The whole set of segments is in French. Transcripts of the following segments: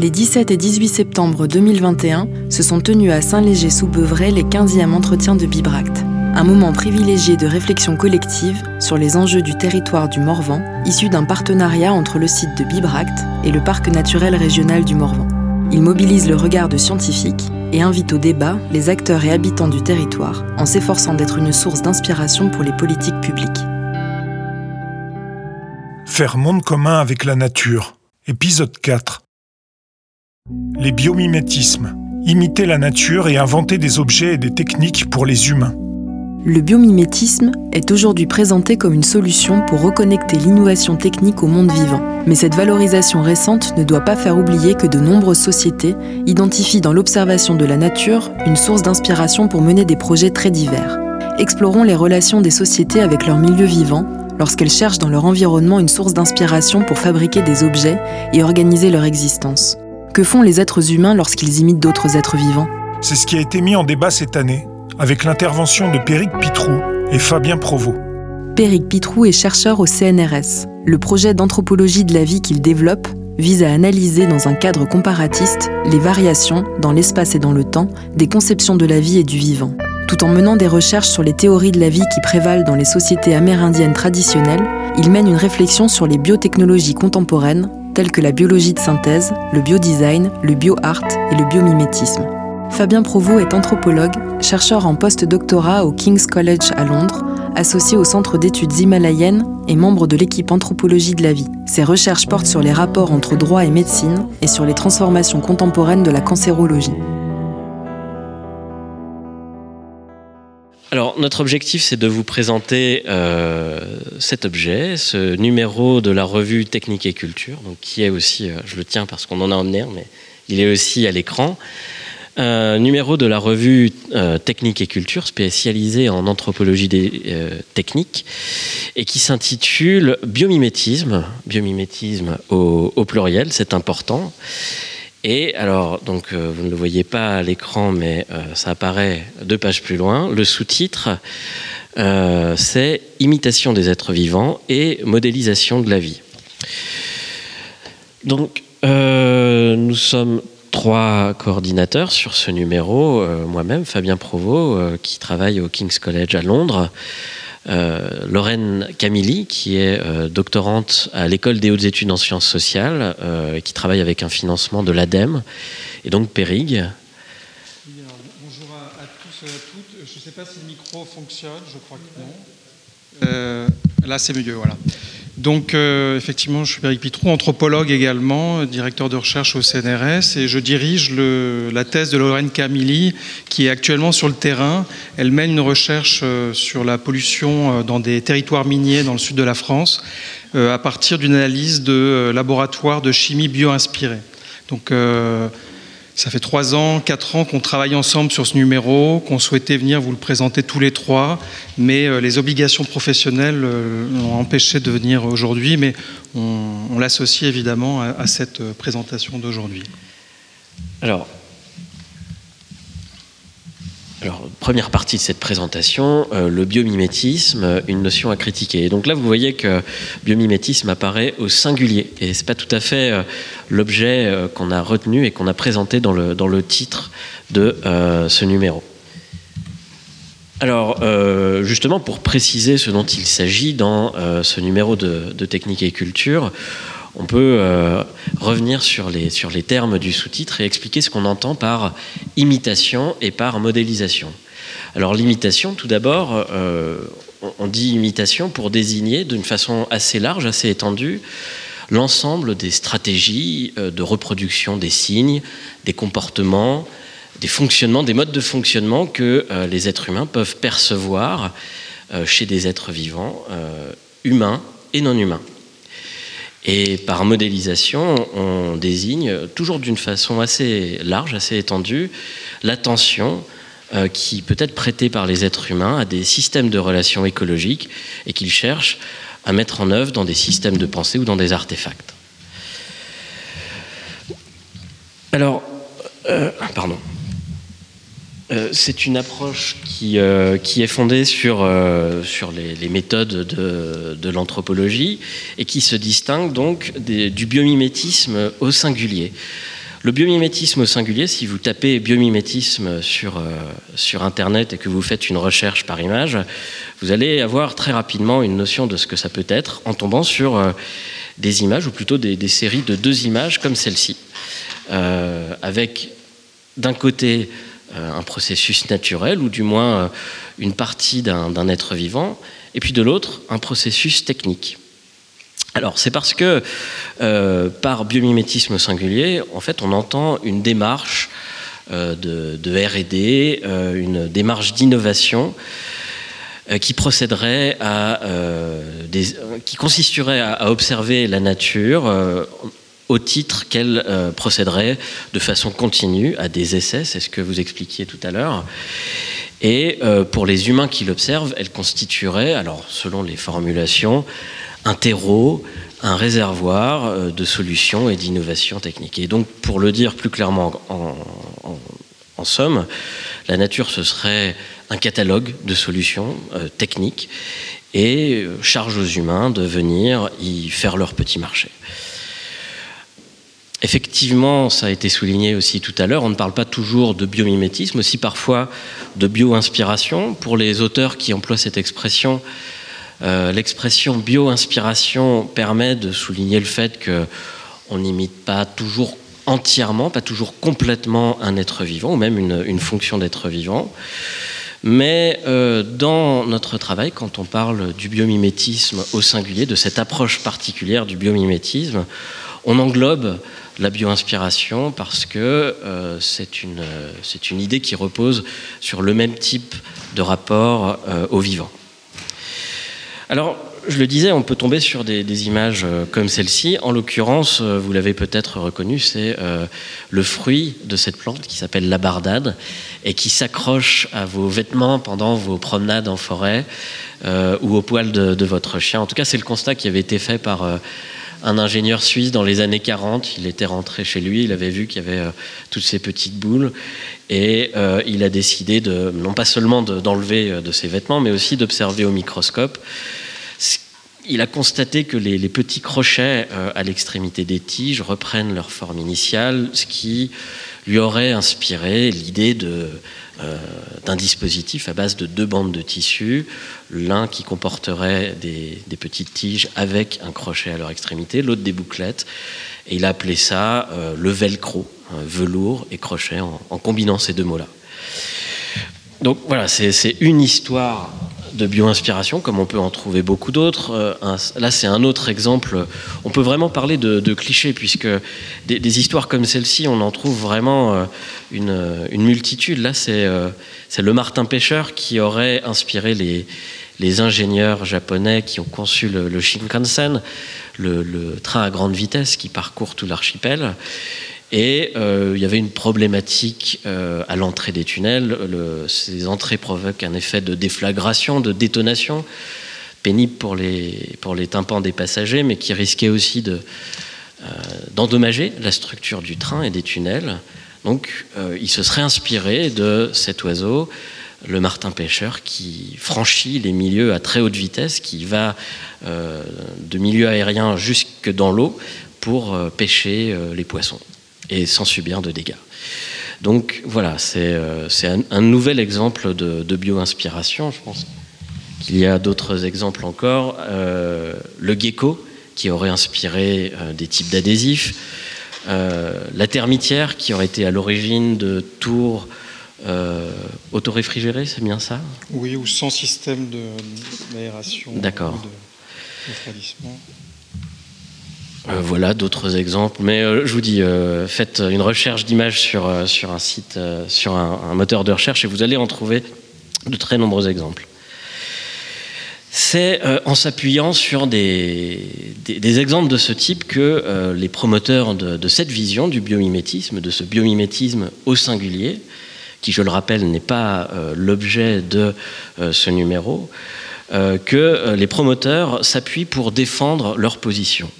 Les 17 et 18 septembre 2021 se sont tenus à Saint-Léger-sous-Beuvray les 15e entretiens de Bibract, un moment privilégié de réflexion collective sur les enjeux du territoire du Morvan, issu d'un partenariat entre le site de Bibract et le parc naturel régional du Morvan. Il mobilise le regard de scientifiques et invite au débat les acteurs et habitants du territoire en s'efforçant d'être une source d'inspiration pour les politiques publiques. Faire monde commun avec la nature. Épisode 4. Les biomimétismes. Imiter la nature et inventer des objets et des techniques pour les humains. Le biomimétisme est aujourd'hui présenté comme une solution pour reconnecter l'innovation technique au monde vivant. Mais cette valorisation récente ne doit pas faire oublier que de nombreuses sociétés identifient dans l'observation de la nature une source d'inspiration pour mener des projets très divers. Explorons les relations des sociétés avec leur milieu vivant lorsqu'elles cherchent dans leur environnement une source d'inspiration pour fabriquer des objets et organiser leur existence. Que font les êtres humains lorsqu'ils imitent d'autres êtres vivants C'est ce qui a été mis en débat cette année, avec l'intervention de Péric Pitrou et Fabien Provost. Péric Pitrou est chercheur au CNRS. Le projet d'anthropologie de la vie qu'il développe vise à analyser dans un cadre comparatiste les variations, dans l'espace et dans le temps, des conceptions de la vie et du vivant. Tout en menant des recherches sur les théories de la vie qui prévalent dans les sociétés amérindiennes traditionnelles, il mène une réflexion sur les biotechnologies contemporaines telles que la biologie de synthèse, le biodesign, le bioart et le biomimétisme. Fabien Provost est anthropologue, chercheur en post-doctorat au King's College à Londres, associé au Centre d'études himalayennes et membre de l'équipe anthropologie de la vie. Ses recherches portent sur les rapports entre droit et médecine et sur les transformations contemporaines de la cancérologie. Alors, notre objectif, c'est de vous présenter euh, cet objet, ce numéro de la revue Technique et Culture, qui est aussi, euh, je le tiens parce qu'on en a emmené un, mais il est aussi à l'écran. Un numéro de la revue euh, Technique et Culture spécialisée en anthropologie des euh, techniques et qui s'intitule Biomimétisme, biomimétisme au pluriel, c'est important. Et alors, donc, euh, vous ne le voyez pas à l'écran, mais euh, ça apparaît deux pages plus loin. Le sous-titre, euh, c'est Imitation des êtres vivants et modélisation de la vie. Donc, nous sommes trois coordinateurs sur ce numéro. Moi-même, Fabien Provost, qui travaille au King's College à Londres. Euh, Lorraine Camilly, qui est euh, doctorante à l'école des hautes études en sciences sociales, euh, qui travaille avec un financement de l'ADEME, et donc Périg. Oui, alors, bonjour à, tous et à toutes. Je ne sais pas si le micro fonctionne, je crois que non. Là, c'est mieux, voilà. Donc, euh, effectivement, je suis Péric Pitrou, anthropologue également, directeur de recherche au CNRS, et je dirige la thèse de Lorraine Camilly, qui est actuellement sur le terrain. Elle mène une recherche euh, sur la pollution euh, dans des territoires miniers dans le sud de la France, à partir d'une analyse de euh, laboratoire de chimie bio-inspirée. Donc, ça fait trois ans, quatre ans qu'on travaille ensemble sur ce numéro, qu'on souhaitait venir vous le présenter tous les trois, mais euh, les obligations professionnelles euh, l'ont empêché de venir aujourd'hui, mais on, l'associe évidemment à, à cette euh, présentation d'aujourd'hui. Alors, alors, première partie de cette présentation, euh, le biomimétisme, une notion à critiquer. Et donc là, vous voyez que biomimétisme apparaît au singulier. Et c'est pas tout à fait euh, l'objet euh, qu'on a retenu et qu'on a présenté dans le, dans le titre de ce numéro. Alors, justement, pour préciser ce dont il s'agit dans ce numéro de, de Technique et Culture, on peut euh, revenir sur les, termes du sous-titre et expliquer ce qu'on entend par imitation et par modélisation. Alors l'imitation, tout d'abord, euh, on- dit imitation pour désigner d'une façon assez large, assez étendue, l'ensemble des stratégies euh, de reproduction des signes, des comportements, des fonctionnements, des modes de fonctionnement que les êtres humains peuvent percevoir chez des êtres vivants, humains et non humains. Et par modélisation, on désigne, toujours d'une façon assez large, assez étendue, l'attention euh, qui peut être prêtée par les êtres humains à des systèmes de relations écologiques et qu'ils cherchent à mettre en œuvre dans des systèmes de pensée ou dans des artefacts. Alors, euh, pardon. Euh, c'est une approche qui, euh, qui est fondée sur, euh, sur les, méthodes de, de l'anthropologie et qui se distingue donc du biomimétisme au singulier. Le biomimétisme au singulier, si vous tapez biomimétisme sur, sur Internet et que vous faites une recherche par image, vous allez avoir très rapidement une notion de ce que ça peut être en tombant sur des images, ou plutôt des, des séries de deux images comme celle-ci, avec d'un côté un processus naturel, ou du moins une partie d'un être vivant, et puis de l'autre, un processus technique. Alors, c'est parce que euh, par biomimétisme singulier, en fait, on entend une démarche euh, de, RD, euh, une démarche d'innovation qui procéderait à qui consisterait à, observer la nature au titre qu'elle procéderait de façon continue à des essais, c'est ce que vous expliquiez tout à l'heure. Et pour les humains qui l'observent, elle constituerait, alors selon les formulations, un terreau, un réservoir euh, de solutions et d'innovations techniques. Et donc, pour le dire plus clairement en, somme, la nature, ce serait un catalogue de solutions euh, techniques et euh, charge aux humains de venir y faire leur petit marché. Effectivement, ça a été souligné aussi tout à l'heure, on ne parle pas toujours de biomimétisme, aussi parfois de bio-inspiration. Pour les auteurs qui emploient cette expression, euh, l'expression bio-inspiration permet de souligner le fait qu'on n'imite pas toujours entièrement, pas toujours complètement un être vivant, ou même une, fonction d'être vivant. Mais euh, dans notre travail, quand on parle du biomimétisme au singulier, de cette approche particulière du biomimétisme, on englobe la bio-inspiration parce que euh, c'est une, une, idée qui repose sur le même type de rapport au vivant. Alors, je le disais, on peut tomber sur des, images euh, comme celle-ci. En l'occurrence, euh, vous l'avez peut-être reconnu, c'est euh, le fruit de cette plante qui s'appelle la bardade et qui s'accroche à vos vêtements pendant vos promenades en forêt ou au poil de, votre chien. En tout cas, c'est le constat qui avait été fait par un ingénieur suisse dans les années 40. Il était rentré chez lui, il avait vu qu'il y avait toutes ces petites boules et il a décidé de, non pas seulement d'enlever de ses vêtements, mais aussi d'observer au microscope il a constaté que les, petits crochets euh, à l'extrémité des tiges reprennent leur forme initiale, ce qui lui aurait inspiré l'idée euh, d'un dispositif à base de deux bandes de tissu, l'un qui comporterait des, petites tiges avec un crochet à leur extrémité, l'autre des bouclettes. Et il a appelé ça euh, le velcro, velours et crochet, en combinant ces deux mots-là. Donc voilà, c'est une histoire de bio-inspiration, comme on peut en trouver beaucoup d'autres. Euh, là, c'est un autre exemple. On peut vraiment parler de, clichés, puisque des, histoires comme celle-ci, on en trouve vraiment euh, une, multitude. Là, euh, c'est le Martin Pêcheur qui aurait inspiré les, ingénieurs japonais qui ont conçu le, Shinkansen, le, train à grande vitesse qui parcourt tout l'archipel. Et euh, il y avait une problématique euh, à l'entrée des tunnels. ces entrées provoquent un effet de déflagration, de détonation, pénible pour les, pour les tympans des passagers, mais qui risquait aussi euh, d'endommager la structure du train et des tunnels. Donc il se serait inspiré de cet oiseau, le martin pêcheur, qui franchit les milieux à très haute vitesse, qui va de milieu aérien jusque dans l'eau pour pêcher les poissons et sans subir de dégâts. Donc voilà, c'est euh, un, nouvel exemple de, bio-inspiration. Je pense qu'il y a d'autres exemples encore. Euh, le gecko, qui aurait inspiré euh, des types d'adhésifs. la termitière, qui aurait été à l'origine de tours autoréfrigérées, c'est bien ça? Oui, ou sans système d'aération. D'accord. Euh, voilà d'autres exemples. Mais euh, je vous dis, euh, faites une recherche d'images sur, un site, sur un, moteur de recherche et vous allez en trouver de très nombreux exemples. C'est en s'appuyant sur des, exemples de ce type que les promoteurs de, cette vision du biomimétisme, de ce biomimétisme au singulier, qui, je le rappelle, n'est pas l'objet de ce numéro, que les promoteurs s'appuient pour défendre leur position.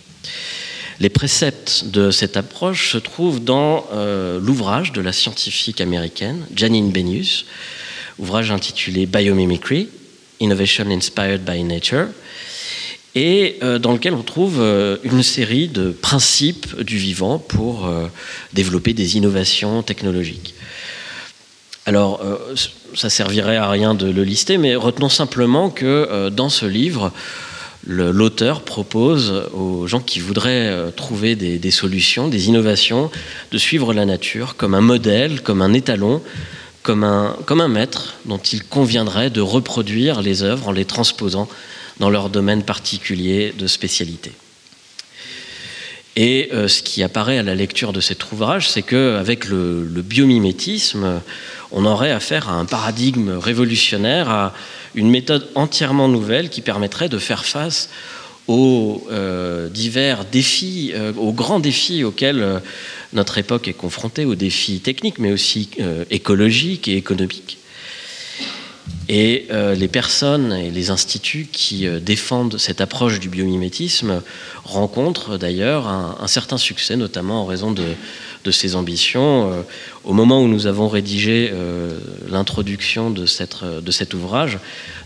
Les préceptes de cette approche se trouvent dans euh, l'ouvrage de la scientifique américaine Janine Benius, ouvrage intitulé Biomimicry, Innovation Inspired by Nature. et dans lequel on trouve une série de principes du vivant pour développer des innovations technologiques. Alors, ça servirait à rien de le lister, mais retenons simplement que dans ce livre, l'auteur propose aux gens qui voudraient euh, trouver des, solutions, des innovations, de suivre la nature comme un modèle, comme un étalon, comme un, comme un maître dont il conviendrait de reproduire les œuvres en les transposant dans leur domaine particulier de spécialité. Et euh, ce qui apparaît à la lecture de cet ouvrage, c'est qu'avec le, le biomimétisme, on aurait affaire à un paradigme révolutionnaire, à une méthode entièrement nouvelle qui permettrait de faire face aux euh, divers défis, euh, aux grands défis auxquels euh, notre époque est confrontée, aux défis techniques, mais aussi écologiques et économiques. Et les personnes et les instituts qui défendent cette approche du biomimétisme rencontrent d'ailleurs un, certain succès, notamment en raison de, de ses ambitions. Euh, au moment où nous avons rédigé euh, l'introduction de, de cet ouvrage,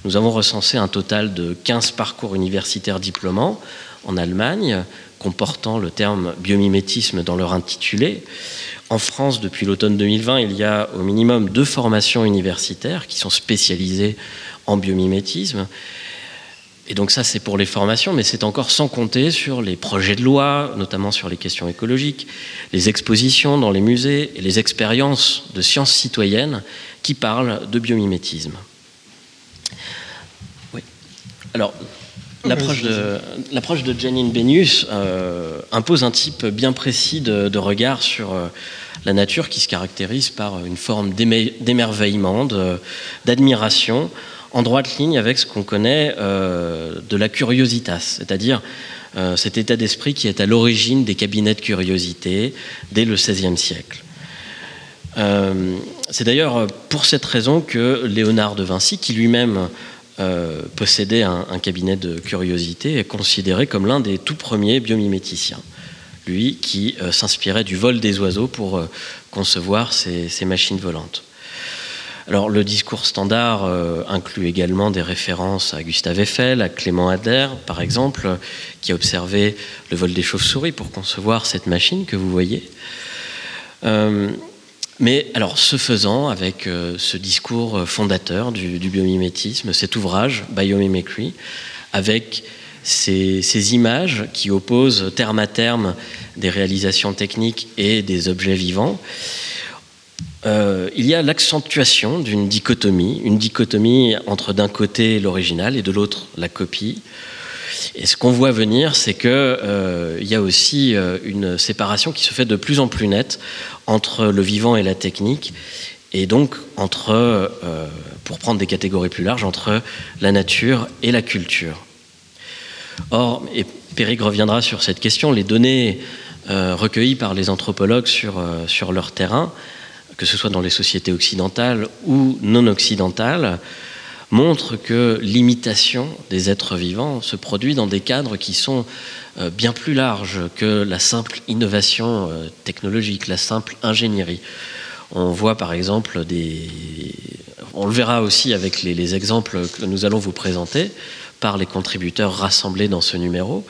nous avons recensé un total de 15 parcours universitaires diplômants en Allemagne, comportant le terme biomimétisme dans leur intitulé. En France, depuis l'automne 2020, il y a au minimum deux formations universitaires qui sont spécialisées en biomimétisme. Et donc ça, c'est pour les formations, mais c'est encore sans compter sur les projets de loi, notamment sur les questions écologiques, les expositions dans les musées et les expériences de sciences citoyennes qui parlent de biomimétisme. Oui. Alors, l'approche de, Janine Benius euh, impose un type bien précis de, regard sur euh, la nature qui se caractérise par une forme d'émerveillement, d'admiration, en droite ligne avec ce qu'on connaît euh, de la curiositas, c'est-à-dire cet état d'esprit qui est à l'origine des cabinets de curiosité dès le XVIe siècle. C'est d'ailleurs pour cette raison que Léonard de Vinci, qui lui-même possédait un, cabinet de curiosité, est considéré comme l'un des tout premiers biomiméticiens. Lui qui s'inspirait du vol des oiseaux pour concevoir ces machines volantes. Alors le discours standard euh, inclut également des références à Gustave Eiffel, à Clément Adler par exemple, qui a observé le vol des chauves-souris pour concevoir cette machine que vous voyez. Euh, mais alors ce faisant, avec euh, ce discours fondateur du, biomimétisme, cet ouvrage, Biomimicry, avec ces, ces, images qui opposent terme à terme des réalisations techniques et des objets vivants, euh, il y a l'accentuation d'une dichotomie, une dichotomie entre d'un côté l'original et de l'autre la copie. Et ce qu'on voit venir, c'est qu'il euh, y a aussi euh, une séparation qui se fait de plus en plus nette entre le vivant et la technique, et donc entre, pour prendre des catégories plus larges, entre la nature et la culture. Or, et Péric reviendra sur cette question, les données recueillies par les anthropologues sur leur terrain que ce soit dans les sociétés occidentales ou non occidentales, montre que l'imitation des êtres vivants se produit dans des cadres qui sont euh, bien plus larges que la simple innovation euh, technologique, la simple ingénierie. On voit par exemple des... On le verra aussi avec les, les exemples que nous allons vous présenter par les contributeurs rassemblés dans ce numéro,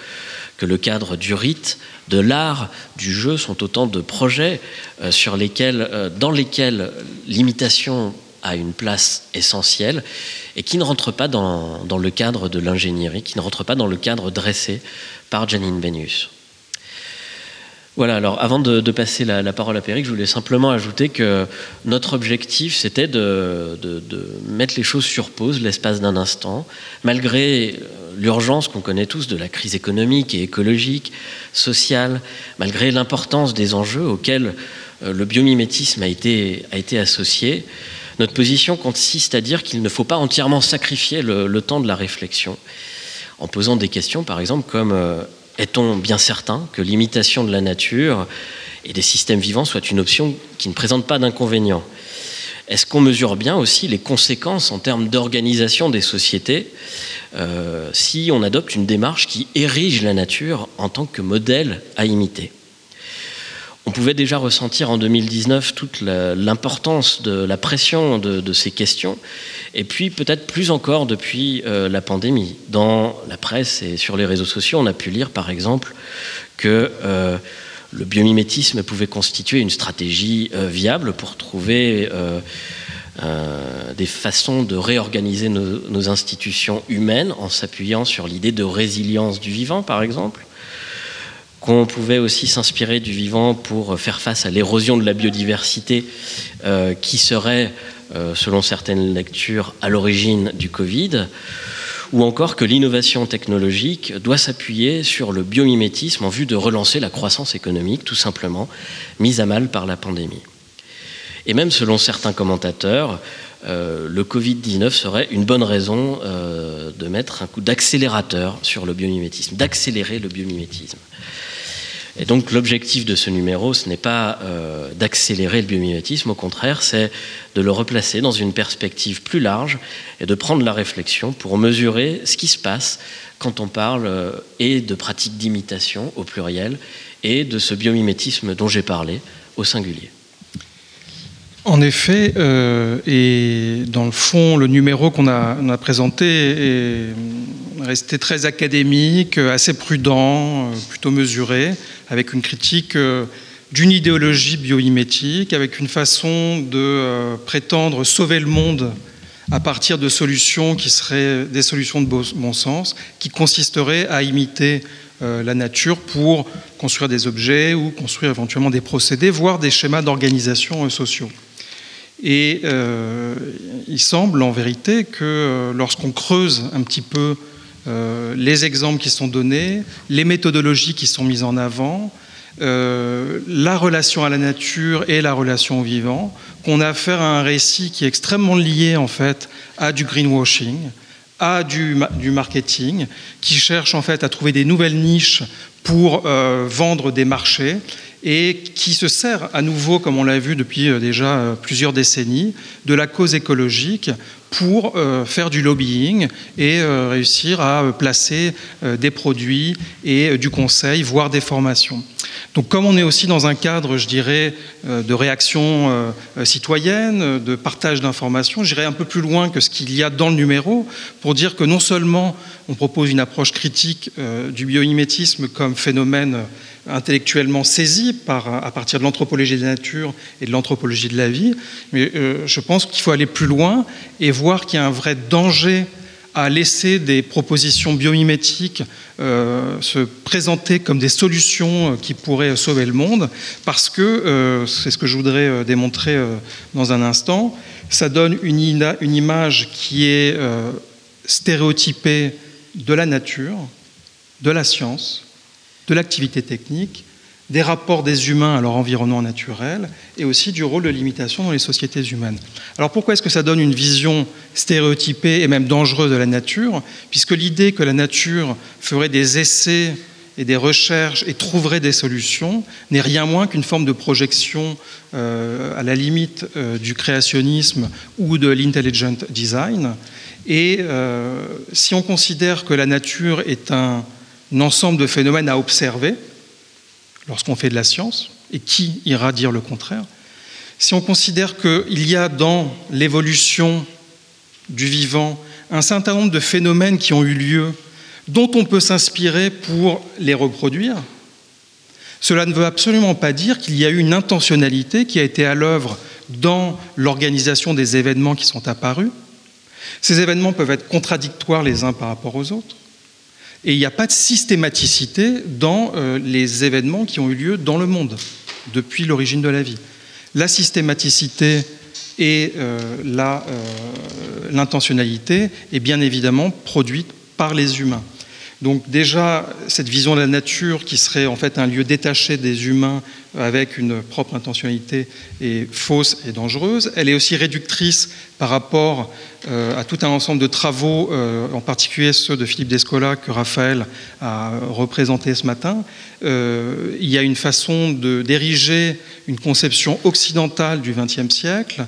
que le cadre du rite de l'art, du jeu sont autant de projets euh, sur lesquels, dans lesquels l'imitation a une place essentielle et qui ne rentre pas dans, le cadre de l'ingénierie, qui ne rentre pas dans le cadre dressé par Janine Benius. Voilà, alors avant de, passer la, parole à Péric, je voulais simplement ajouter que notre objectif, c'était de, mettre les choses sur pause l'espace d'un instant, malgré l'urgence qu'on connaît tous de la crise économique et écologique, sociale, malgré l'importance des enjeux auxquels euh, le biomimétisme a été associé. Notre position consiste à dire qu'il ne faut pas entièrement sacrifier le, temps de la réflexion en posant des questions, par exemple, comme euh, est-on bien certain que l'imitation de la nature et des systèmes vivants soit une option qui ne présente pas d'inconvénients Est-ce qu'on mesure bien aussi les conséquences en termes d'organisation des sociétés euh, si on adopte une démarche qui érige la nature en tant que modèle à imiter? Pouvait déjà ressentir en 2019 toute l'importance de la pression de, ces questions, et puis peut-être plus encore depuis euh, la pandémie. Dans la presse et sur les réseaux sociaux, on a pu lire par exemple que euh, le biomimétisme pouvait constituer une stratégie euh, viable pour trouver des façons de réorganiser nos institutions humaines en s'appuyant sur l'idée de résilience du vivant, par exemple qu'on pouvait aussi s'inspirer du vivant pour faire face à l'érosion de la biodiversité euh, qui serait, euh, selon certaines lectures, à l'origine du Covid, ou encore que l'innovation technologique doit s'appuyer sur le biomimétisme en vue de relancer la croissance économique, tout simplement, mise à mal par la pandémie. Et même selon certains commentateurs, euh, le Covid-19 serait une bonne raison de mettre un coup d'accélérateur sur le biomimétisme, d'accélérer le biomimétisme. Et donc l'objectif de ce numéro, ce n'est pas euh, d'accélérer le biomimétisme, au contraire, c'est de le replacer dans une perspective plus large et de prendre la réflexion pour mesurer ce qui se passe quand on parle euh, et de pratiques d'imitation au pluriel et de ce biomimétisme dont j'ai parlé au singulier. En effet, euh, et dans le fond, le numéro qu'on a, a, présenté est resté très académique, assez prudent, plutôt mesuré avec une critique euh, d'une idéologie biomimétique, avec une façon de euh, prétendre sauver le monde à partir de solutions qui seraient des solutions de bon sens, qui consisteraient à imiter euh, la nature pour construire des objets ou construire éventuellement des procédés, voire des schémas d'organisation sociaux. Et il semble en vérité que lorsqu'on creuse un petit peu euh, les exemples qui sont donnés, les méthodologies qui sont mises en avant, euh, la relation à la nature et la relation au vivant, qu'on a affaire à un récit qui est extrêmement lié en fait à du greenwashing, à du, marketing, qui cherche en fait à trouver des nouvelles niches pour euh, vendre des marchés et qui se sert à nouveau, comme on l'a vu depuis déjà plusieurs décennies, de la cause écologique pour euh, faire du lobbying et euh, réussir à euh, placer des produits et du conseil, voire des formations. Donc comme on est aussi dans un cadre, je dirais, de réaction citoyenne, de partage d'informations, j'irai un peu plus loin que ce qu'il y a dans le numéro pour dire que non seulement on propose une approche critique du biomimétisme comme phénomène intellectuellement saisi à partir de l'anthropologie de la nature et de l'anthropologie de la vie, mais euh, je pense qu'il faut aller plus loin et voir qu'il y a un vrai danger à laisser des propositions biomimétiques euh, se présenter comme des solutions qui pourraient sauver le monde, parce que, euh, c'est ce que je voudrais démontrer dans un instant, ça donne une image qui est stéréotypée de la nature, de la science, de l'activité technique, des rapports des humains à leur environnement naturel et aussi du rôle de l'imitation dans les sociétés humaines. Alors pourquoi est-ce que ça donne une vision stéréotypée et même dangereuse de la nature Puisque l'idée que la nature ferait des essais et des recherches et trouverait des solutions n'est rien moins qu'une forme de projection euh, à la limite euh, du créationnisme ou de l'intelligent design. Et euh, si on considère que la nature est un un ensemble de phénomènes à observer lorsqu'on fait de la science, et qui ira dire le contraire? Si on considère qu'il y a dans l'évolution du vivant un certain nombre de phénomènes qui ont eu lieu, dont on peut s'inspirer pour les reproduire, cela ne veut absolument pas dire qu'il y a eu une intentionnalité qui a été à l'œuvre dans l'organisation des événements qui sont apparus. Ces événements peuvent être contradictoires les uns par rapport aux autres. Et il n'y a pas de systématicité dans euh, les événements qui ont eu lieu dans le monde depuis l'origine de la vie. La systématicité et euh, euh, l'intentionnalité est bien évidemment produite par les humains. Donc déjà, cette vision de la nature qui serait en fait un lieu détaché des humains avec une propre intentionnalité est fausse et dangereuse. Elle est aussi réductrice par rapport euh, à tout un ensemble de travaux, euh, en particulier ceux de Philippe Descola que Raphaël a représenté ce matin. Euh, il y a une façon d'ériger une conception occidentale du XXe siècle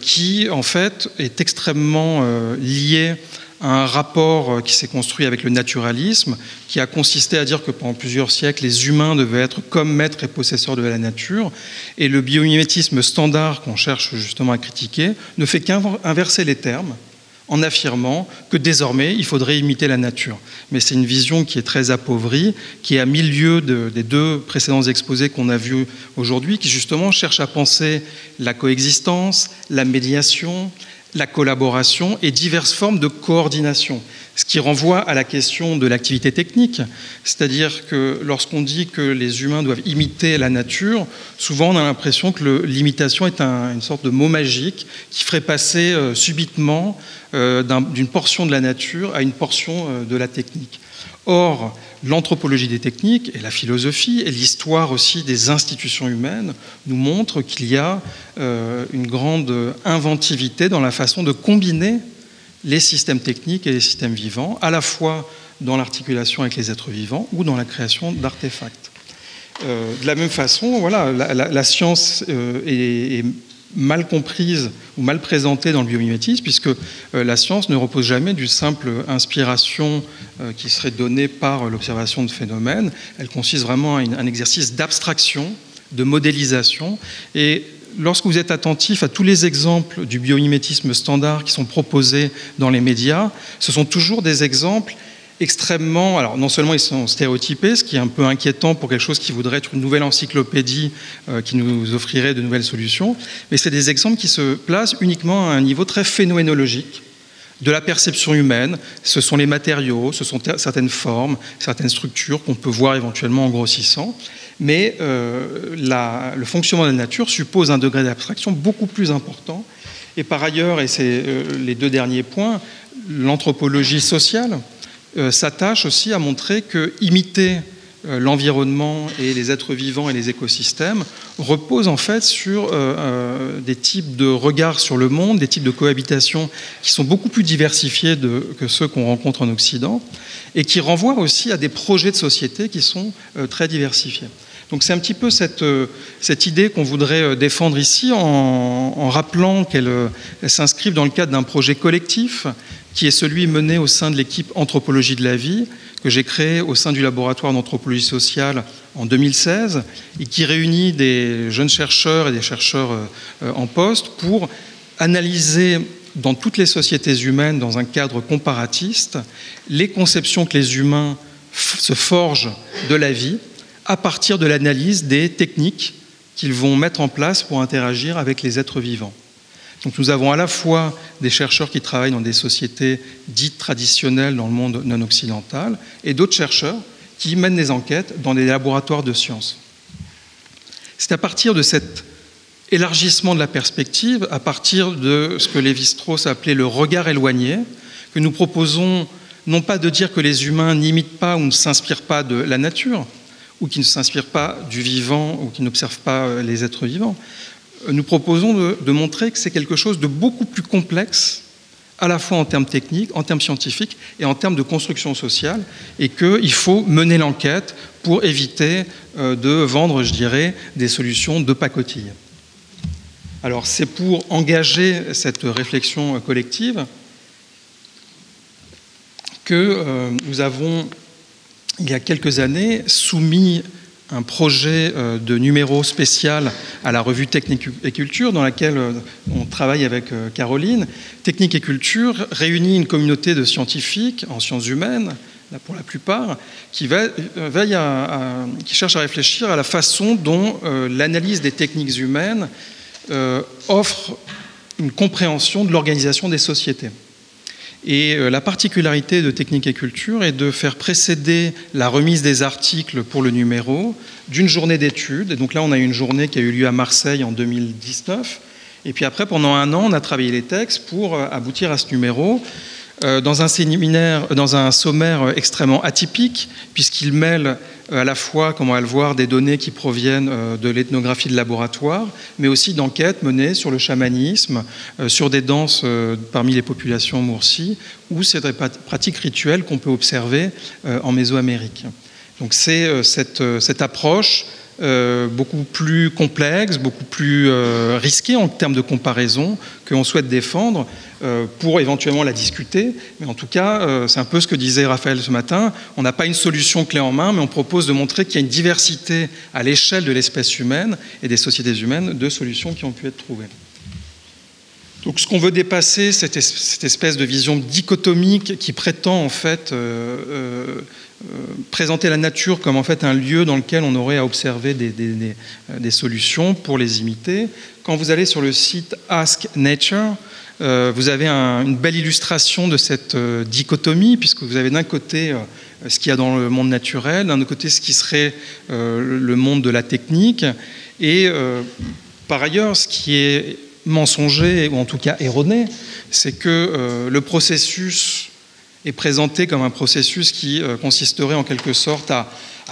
qui, en fait, est extrêmement liée un rapport qui s'est construit avec le naturalisme, qui a consisté à dire que pendant plusieurs siècles, les humains devaient être comme maîtres et possesseurs de la nature, et le biomimétisme standard qu'on cherche justement à critiquer ne fait qu'inverser les termes en affirmant que désormais il faudrait imiter la nature. Mais c'est une vision qui est très appauvrie, qui est à milieu des deux précédents exposés qu'on a vus aujourd'hui, qui justement cherche à penser la coexistence, la médiation, la collaboration et diverses formes de coordination. Ce qui renvoie à la question de l'activité technique, c'est-à-dire que lorsqu'on dit que les humains doivent imiter la nature, souvent on a l'impression que l'imitation est une sorte de mot magique qui ferait passer euh, subitement euh, d'une portion de la nature à une portion euh, de la technique. Or, l'anthropologie des techniques et la philosophie et l'histoire aussi des institutions humaines nous montrent qu'il y a une grande inventivité dans la façon de combiner les systèmes techniques et les systèmes vivants, à la fois dans l'articulation avec les êtres vivants ou dans la création d'artefacts. Euh, de la même façon, voilà, la, science euh, est mal comprise ou mal présentée dans le biomimétisme, puisque euh, la science ne repose jamais d'une simple inspiration qui serait donnée par l'observation de phénomènes. Elle consiste vraiment à un exercice d'abstraction, de modélisation. Et lorsque vous êtes attentif à tous les exemples du biomimétisme standard qui sont proposés dans les médias, ce sont toujours des exemples extrêmement. Alors, non seulement ils sont stéréotypés, ce qui est un peu inquiétant pour quelque chose qui voudrait être une nouvelle encyclopédie euh, qui nous offrirait de nouvelles solutions, mais c'est des exemples qui se placent uniquement à un niveau très phénoménologique de la perception humaine. Ce sont les matériaux, ce sont certaines formes, certaines structures qu'on peut voir éventuellement en grossissant. Mais euh, le fonctionnement de la nature suppose un degré d'abstraction beaucoup plus important. Et par ailleurs, et c'est euh, les deux derniers points, l'anthropologie sociale, euh, s'attache aussi à montrer que imiter l'environnement et les êtres vivants et les écosystèmes repose en fait sur des types de regards sur le monde, des types de cohabitation qui sont beaucoup plus diversifiés que ceux qu'on rencontre en Occident et qui renvoient aussi à des projets de société qui sont très diversifiés. Donc c'est un petit peu cette, cette idée qu'on voudrait défendre ici en, en rappelant qu'elle s'inscrive dans le cadre d'un projet collectif qui est celui mené au sein de l'équipe Anthropologie de la vie, que j'ai créé au sein du laboratoire d'anthropologie sociale en 2016, et qui réunit des jeunes chercheurs et des chercheurs euh, en poste pour analyser dans toutes les sociétés humaines, dans un cadre comparatiste, les conceptions que les humains se forgent de la vie à partir de l'analyse des techniques qu'ils vont mettre en place pour interagir avec les êtres vivants. Donc nous avons à la fois des chercheurs qui travaillent dans des sociétés dites traditionnelles dans le monde non occidental et d'autres chercheurs qui mènent des enquêtes dans des laboratoires de sciences. C'est à partir de cet élargissement de la perspective, à partir de ce que Lévi-Strauss appelait le regard éloigné, que nous proposons non pas de dire que les humains n'imitent pas ou ne s'inspirent pas de la nature, ou qui ne s'inspirent pas du vivant, ou qui n'observent pas les êtres vivants, nous proposons de, montrer que c'est quelque chose de beaucoup plus complexe, à la fois en termes techniques, en termes scientifiques et en termes de construction sociale, et qu'il faut mener l'enquête pour éviter euh, de vendre, je dirais, des solutions de pacotille. Alors c'est pour engager cette réflexion collective que euh, nous avons, il y a quelques années, soumis un projet euh, de numéro spécial à la revue Technique et Culture, dans laquelle euh, on travaille avec euh, Caroline. Technique et Culture réunit une communauté de scientifiques en sciences humaines, pour la plupart, qui, va, qui cherche à réfléchir à la façon dont l'analyse des techniques humaines offre une compréhension de l'organisation des sociétés. Et euh, la particularité de Technique et Culture est de faire précéder la remise des articles pour le numéro d'une journée d'études. Et donc là, on a eu une journée qui a eu lieu à Marseille en 2019. Et puis après, pendant un an, on a travaillé les textes pour euh, aboutir à ce numéro. Euh, dans un séminaire, dans un sommaire extrêmement atypique, puisqu'il mêle euh, à la fois, comme on va le voir, des données qui proviennent euh, de l'ethnographie de laboratoire, mais aussi d'enquêtes menées sur le chamanisme, sur des danses parmi les populations Moursi, ou des pratiques rituelles qu'on peut observer en Mésoamérique. Donc c'est cette, approche euh, beaucoup plus complexe, beaucoup plus euh, risqué en termes de comparaison qu'on souhaite défendre euh, pour éventuellement la discuter. Mais en tout cas, c'est un peu ce que disait Raphaël ce matin. On n'a pas une solution clé en main, mais on propose de montrer qu'il y a une diversité à l'échelle de l'espèce humaine et des sociétés humaines de solutions qui ont pu être trouvées. Donc, ce qu'on veut dépasser, c'est cette espèce de vision dichotomique qui prétend en fait euh, présenter la nature comme en fait un lieu dans lequel on aurait à observer des, euh, solutions pour les imiter. Quand vous allez sur le site Ask Nature, euh, vous avez une belle illustration de cette dichotomie, puisque vous avez d'un côté ce qu'il y a dans le monde naturel, d'un autre côté ce qui serait le monde de la technique, et par ailleurs, ce qui est mensonger, ou en tout cas erroné, c'est que le processus est présenté comme un processus qui euh, consisterait en quelque sorte à,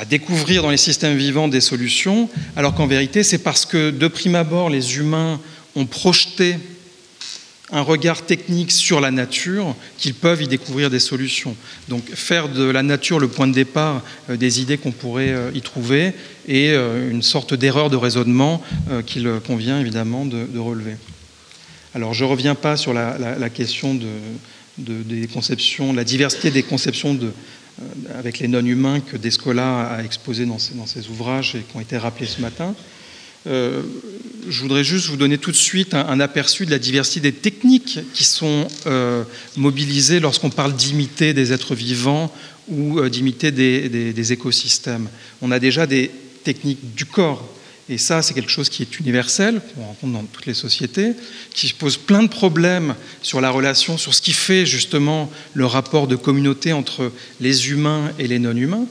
découvrir dans les systèmes vivants des solutions, alors qu'en vérité, c'est parce que de prime abord, les humains ont projeté un regard technique sur la nature qu'ils peuvent y découvrir des solutions. Donc faire de la nature le point de départ euh, des idées qu'on pourrait euh, y trouver est une sorte d'erreur de raisonnement qu'il convient évidemment de, relever. Alors je ne reviens pas sur la question de, de, des conceptions, la diversité des conceptions euh, avec les non-humains que Descola a exposé dans ses, dans ses, ouvrages et qui ont été rappelés ce matin. Euh, je voudrais juste vous donner tout de suite un, aperçu de la diversité des techniques qui sont euh, mobilisées lorsqu'on parle d'imiter des êtres vivants ou d'imiter des, des, écosystèmes. On a déjà des techniques du corps et ça, c'est quelque chose qui est universel, qu'on rencontre dans toutes les sociétés, qui pose plein de problèmes sur la relation, sur ce qui fait justement le rapport de communauté entre les humains et les non-humains.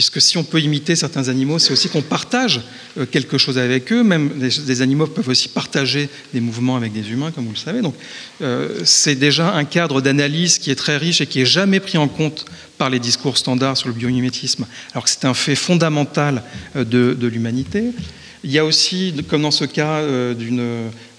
Puisque si on peut imiter certains animaux, c'est aussi qu'on partage euh, quelque chose avec eux. Même des animaux peuvent aussi partager des mouvements avec des humains, comme vous le savez. Donc, euh, c'est déjà un cadre d'analyse qui est très riche et qui est jamais pris en compte par les discours standards sur le biomimétisme, alors que c'est un fait fondamental euh, de, l'humanité. Il y a aussi, comme dans ce cas,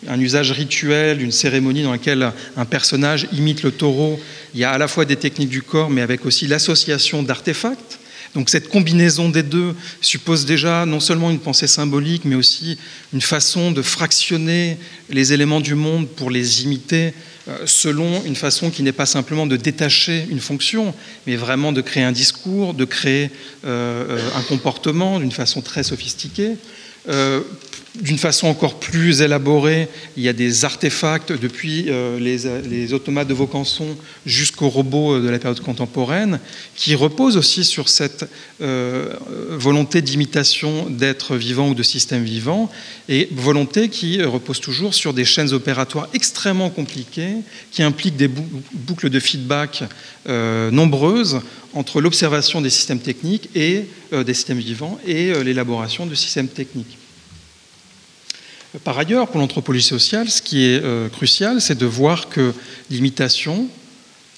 un usage rituel, d'une cérémonie dans laquelle un personnage imite le taureau. Il y a à la fois des techniques du corps, mais avec aussi l'association d'artefacts. Donc cette combinaison des deux suppose déjà non seulement une pensée symbolique, mais aussi une façon de fractionner les éléments du monde pour les imiter euh, selon une façon qui n'est pas simplement de détacher une fonction, mais vraiment de créer un discours, de créer euh, un comportement d'une façon très sophistiquée. Euh, d'une façon encore plus élaborée, il y a des artefacts depuis euh, les, automates de Vaucanson jusqu'aux robots de la période contemporaine, qui reposent aussi sur cette euh, volonté d'imitation d'êtres vivants ou de systèmes vivants, et volonté qui repose toujours sur des chaînes opératoires extrêmement compliquées, qui impliquent des boucles de feedback nombreuses entre l'observation des systèmes techniques et des systèmes vivants et l'élaboration de systèmes techniques. Par ailleurs, pour l'anthropologie sociale, ce qui est euh, crucial, c'est de voir que l'imitation,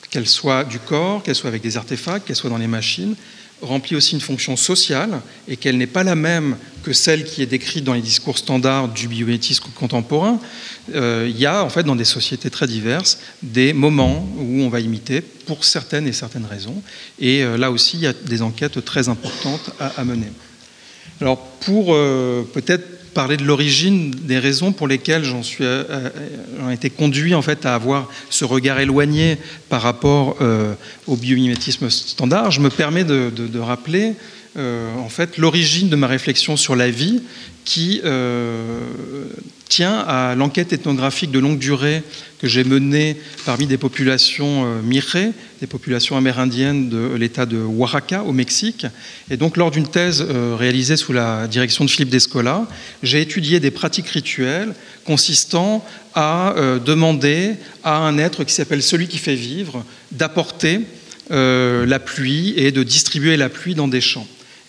qu'elle soit du corps, qu'elle soit avec des artefacts, qu'elle soit dans les machines, remplit aussi une fonction sociale et qu'elle n'est pas la même que celle qui est décrite dans les discours standards du bioéthisme contemporain. Euh, il y a en fait dans des sociétés très diverses des moments où on va imiter pour certaines et certaines raisons. Et euh, là aussi, il y a des enquêtes très importantes à, mener. Alors pour peut-être parler de l'origine des raisons pour lesquelles j'en suis euh, euh, été conduit en fait à avoir ce regard éloigné par rapport euh, au biomimétisme standard. Je me permets de, rappeler en fait l'origine de ma réflexion sur la vie qui tient à l'enquête ethnographique de longue durée que j'ai menée parmi des populations euh, des populations amérindiennes de l'État de Oaxaca au Mexique. Et donc lors d'une thèse euh, réalisée sous la direction de Philippe Descola, j'ai étudié des pratiques rituelles consistant à euh, demander à un être qui s'appelle celui qui fait vivre d'apporter euh, la pluie et de distribuer la pluie dans des champs.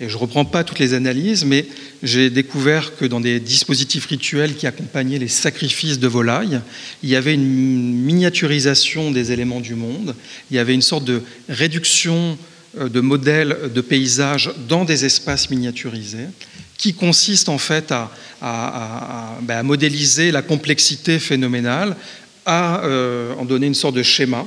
Je ne reprends pas toutes les analyses, mais j'ai découvert que dans des dispositifs rituels qui accompagnaient les sacrifices de volailles, il y avait une miniaturisation des éléments du monde, il y avait une sorte de réduction euh, de modèles de paysages dans des espaces miniaturisés, qui consiste en fait à, ben, modéliser la complexité phénoménale, à euh, en donner une sorte de schéma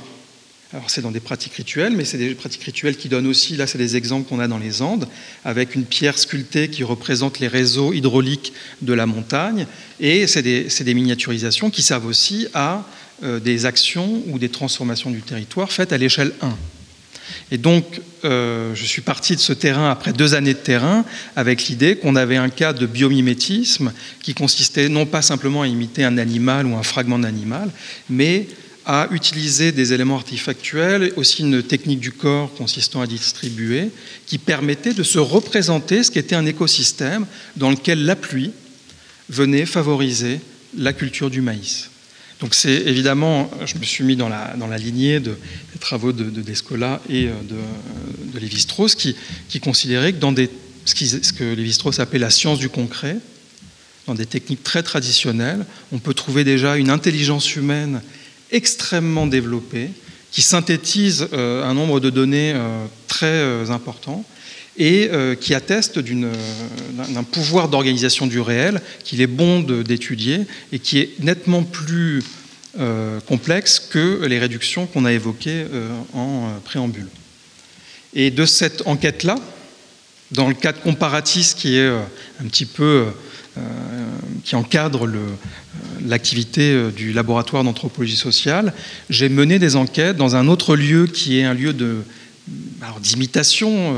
Alors c'est dans des pratiques rituelles, mais c'est des pratiques rituelles qui donnent aussi, là c'est des exemples qu'on a dans les Andes, avec une pierre sculptée qui représente les réseaux hydrauliques de la montagne, et c'est des, miniaturisations qui servent aussi à euh, des actions ou des transformations du territoire faites à l'échelle 1. Et donc, euh, je suis parti de ce terrain après deux années de terrain avec l'idée qu'on avait un cas de biomimétisme qui consistait non pas simplement à imiter un animal ou un fragment d'animal, mais à utiliser des éléments artefactuels, aussi une technique du corps consistant à distribuer, qui permettait de se représenter ce qu'était un écosystème dans lequel la pluie venait favoriser la culture du maïs. Donc c'est évidemment, je me suis mis dans la, dans la lignée de, des travaux de, Descola et euh, de, de Lévi-Strauss qui, qui considéraient que dans des, ce, ce que Lévi-Strauss appelait la science du concret, dans des techniques très traditionnelles, on peut trouver déjà une intelligence humaine extrêmement développé, qui synthétise euh, un nombre de données euh, très euh, important et qui atteste d'un pouvoir d'organisation du réel qu'il est bon d'étudier et qui est nettement plus complexe que les réductions qu'on a évoquées en préambule. Et de cette enquête-là, dans le cadre comparatiste qui est un petit peu qui encadre l'activité euh, du laboratoire d'anthropologie sociale, j'ai mené des enquêtes dans un autre lieu qui est un lieu d'imitation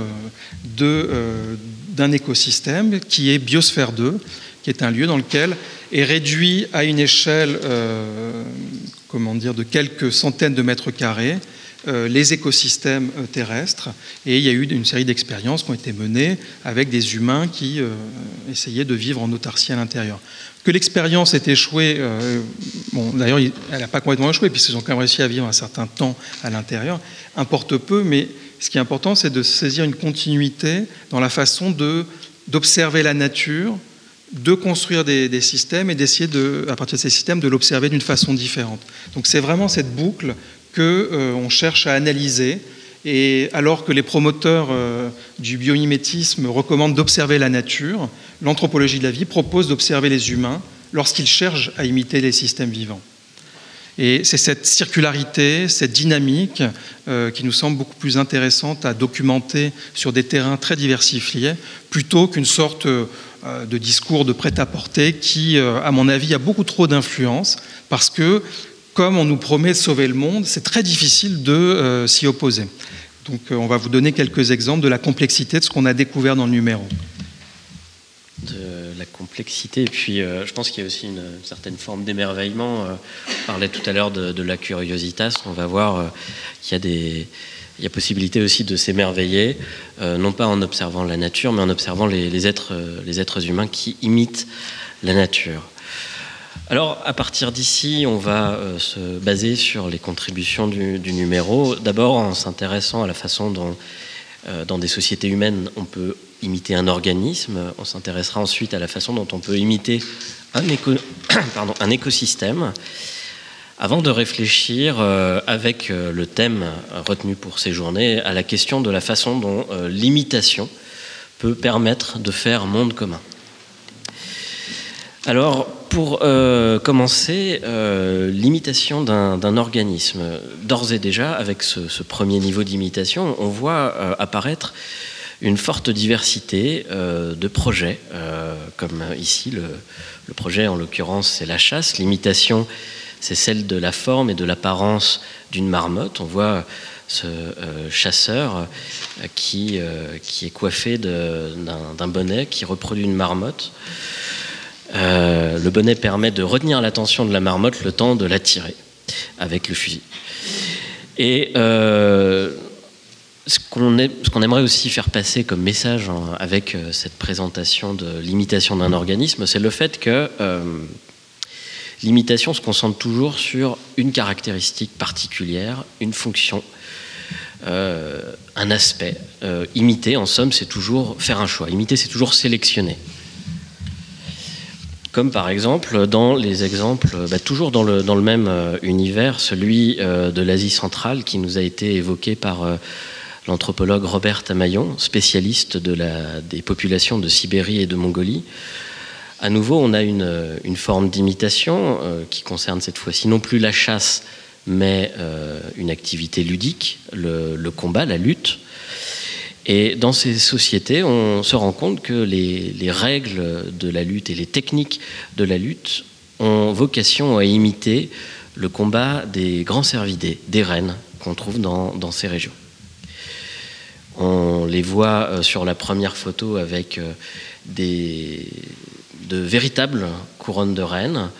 de, euh, d'un écosystème qui est Biosphère 2, qui est un lieu dans lequel est réduit à une échelle euh, comment dire, de quelques centaines de mètres carrés euh, les écosystèmes euh, terrestres. Et il y a eu une série d'expériences qui ont été menées avec des humains qui euh, essayaient de vivre en autarcie à l'intérieur. Que l'expérience ait échoué, bon, d'ailleurs, elle n'a pas complètement échoué, puisqu'ils ont quand même réussi à vivre un certain temps à l'intérieur, importe peu, mais ce qui est important, c'est de saisir une continuité dans la façon d'observer la nature, de construire des, des systèmes et d'essayer, de, à partir de ces systèmes, de l'observer d'une façon différente. Donc c'est vraiment cette boucle qu'on euh, cherche à analyser. Et alors que les promoteurs euh, du biomimétisme recommandent d'observer la nature, l'anthropologie de la vie propose d'observer les humains lorsqu'ils cherchent à imiter les systèmes vivants. Et c'est cette circularité, cette dynamique euh, qui nous semble beaucoup plus intéressante à documenter sur des terrains très diversifiés, plutôt qu'une sorte de discours de prêt-à-porter qui, à mon avis, a beaucoup trop d'influence, parce que comme on nous promet de sauver le monde, c'est très difficile de euh, s'y opposer. Donc euh, on va vous donner quelques exemples de la complexité de ce qu'on a découvert dans le numéro. De la complexité, et puis euh, je pense qu'il y a aussi une, certaine forme d'émerveillement. on parlait tout à l'heure de, la curiositas, on va voir qu'il y a des... Il y a possibilité aussi de s'émerveiller, non pas en observant la nature, mais en observant les, êtres, les êtres humains qui imitent la nature. Alors, à partir d'ici, on va euh, se baser sur les contributions du, numéro. D'abord, en s'intéressant à la façon dont, euh, dans des sociétés humaines, on peut imiter un organisme. On s'intéressera ensuite à la façon dont on peut imiter un, écosystème. Avant de réfléchir euh, avec le thème retenu pour ces journées à la question de la façon dont l'imitation peut permettre de faire monde commun. Alors, pour euh, commencer, euh, l'imitation d'un organisme. D'ores et déjà, avec ce, premier niveau d'imitation, on voit euh, apparaître une forte diversité de projets, comme ici, le, projet en l'occurrence c'est la chasse, l'imitation c'est celle de la forme et de l'apparence d'une marmotte. On voit ce chasseur qui est coiffé d'un bonnet qui reproduit une marmotte. Euh, le bonnet permet de retenir l'attention de la marmotte le temps de la tirer avec le fusil. Et euh, ce qu'on aimerait aussi faire passer comme message avec euh, cette présentation de l'imitation d'un organisme, c'est le fait que l'imitation se concentre toujours sur une caractéristique particulière, une fonction, un aspect. imiter, en somme, c'est toujours faire un choix. Imiter, c'est toujours sélectionner. Comme par exemple dans les exemples, bah, toujours dans le, même euh, univers, celui euh, de l'Asie centrale qui nous a été évoqué par euh, l'anthropologue Robert Tamayon, spécialiste des populations de Sibérie et de Mongolie. À nouveau, on a une, une forme d'imitation qui concerne cette fois-ci non plus la chasse, mais une activité ludique, le, combat, la lutte. Et dans ces sociétés, on se rend compte que les, les, règles de la lutte et les techniques de la lutte ont vocation à imiter le combat des grands cervidés, des reines qu'on trouve dans, ces régions. On les voit sur la première photo avec des, de véritables couronnes de reines.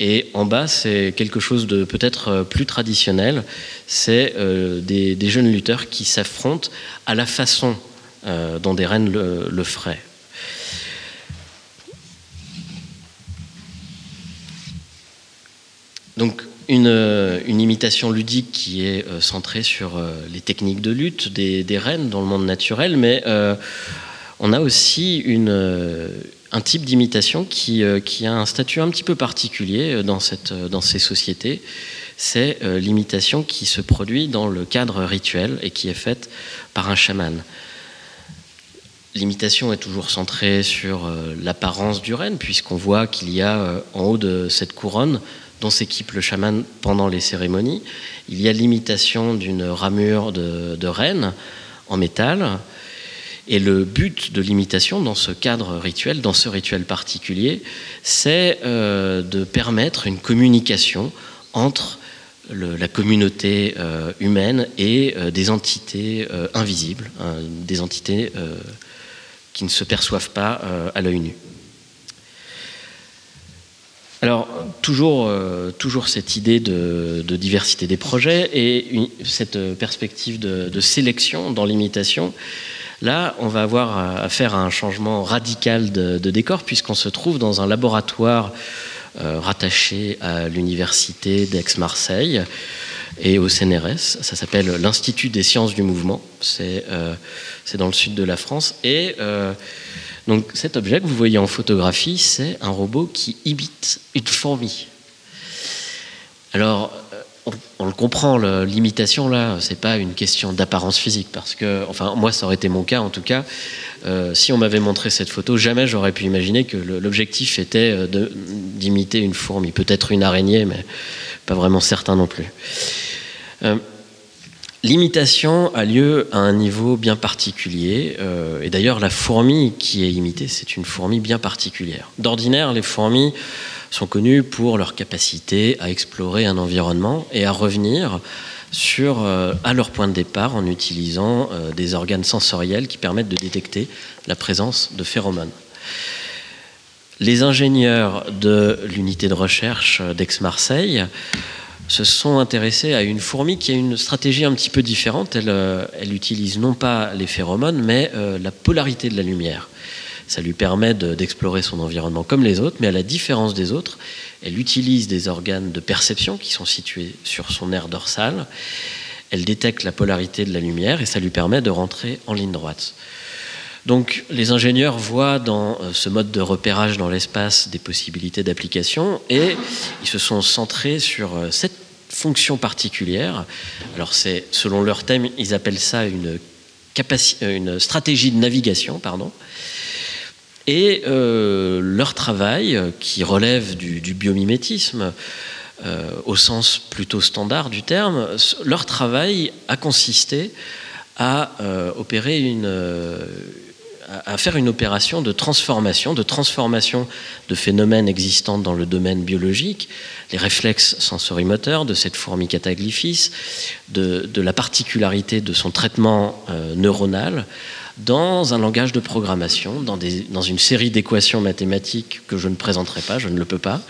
Et en bas, c'est quelque chose de peut-être euh, plus traditionnel. C'est euh, des, jeunes lutteurs qui s'affrontent à la façon euh, dont des reines le, feraient. Donc une, imitation ludique qui est centrée sur les techniques de lutte des, des, reines dans le monde naturel, mais on a aussi une, un type d'imitation qui, euh, qui, a un statut un petit peu particulier euh, dans, cette, dans ces sociétés. C'est l'imitation qui se produit dans le cadre rituel et qui est faite par un chaman. L'imitation est toujours centrée sur l'apparence du renne, puisqu'on voit qu'il y a en haut de cette couronne dont s'équipe le chaman pendant les cérémonies, il y a l'imitation d'une ramure de, de reine en métal, et le but de l'imitation dans ce cadre rituel, dans ce rituel particulier, c'est euh, de permettre une communication entre la communauté euh, humaine et euh, des entités invisibles, hein, des entités qui ne se perçoivent pas à l'œil nu. Alors, toujours, toujours cette idée de, diversité des projets et cette perspective de, de sélection dans l'imitation Là, on va avoir à faire un changement radical de, décor puisqu'on se trouve dans un laboratoire euh, rattaché à l'université d'Aix-Marseille et au CNRS. Ça s'appelle l'Institut des sciences du mouvement. C'est euh, dans le sud de la France. Et euh, donc cet objet que vous voyez en photographie, c'est un robot qui imite une fourmi. Alors, on, le comprend, l'imitation là, c'est pas une question d'apparence physique parce que, enfin, moi, ça aurait été mon cas en tout cas. Euh, si on m'avait montré cette photo, jamais j'aurais pu imaginer que l'objectif était euh, d'imiter une fourmi, peut-être une araignée, mais pas vraiment certain non plus. Euh, l'imitation a lieu à un niveau bien particulier, et d'ailleurs la fourmi qui est imitée, c'est une fourmi bien particulière. D'ordinaire, les fourmis sont connus pour leur capacité à explorer un environnement et à revenir euh, à leur point de départ en utilisant euh, des organes sensoriels qui permettent de détecter la présence de phéromones. Les ingénieurs de l'unité de recherche d'Aix-Marseille se sont intéressés à une fourmi qui a une stratégie un petit peu différente. Elle, euh, utilise non pas les phéromones, mais la polarité de la lumière. Ça lui permet d'explorer son environnement comme les autres, mais à la différence des autres, elle utilise des organes de perception qui sont situés sur son aire dorsale. Elle détecte la polarité de la lumière et ça lui permet de rentrer en ligne droite. Donc les ingénieurs voient dans euh, ce mode de repérage dans l'espace des possibilités d'application et ils se sont centrés sur euh, cette fonction particulière. Alors c'est selon leur thème, ils appellent ça une, une stratégie de navigation, pardon. Et euh, leur travail, qui relève du, biomimétisme, euh, au sens plutôt standard du terme, leur travail a consisté à euh, opérer une, à faire une opération de transformation, de transformation de phénomènes existants dans le domaine biologique, les réflexes sensorimoteurs de cette fourmi cataglyphis, de, la particularité de son traitement neuronal, dans un langage de programmation, dans, dans une série d'équations mathématiques que je ne présenterai pas, je ne le peux pas,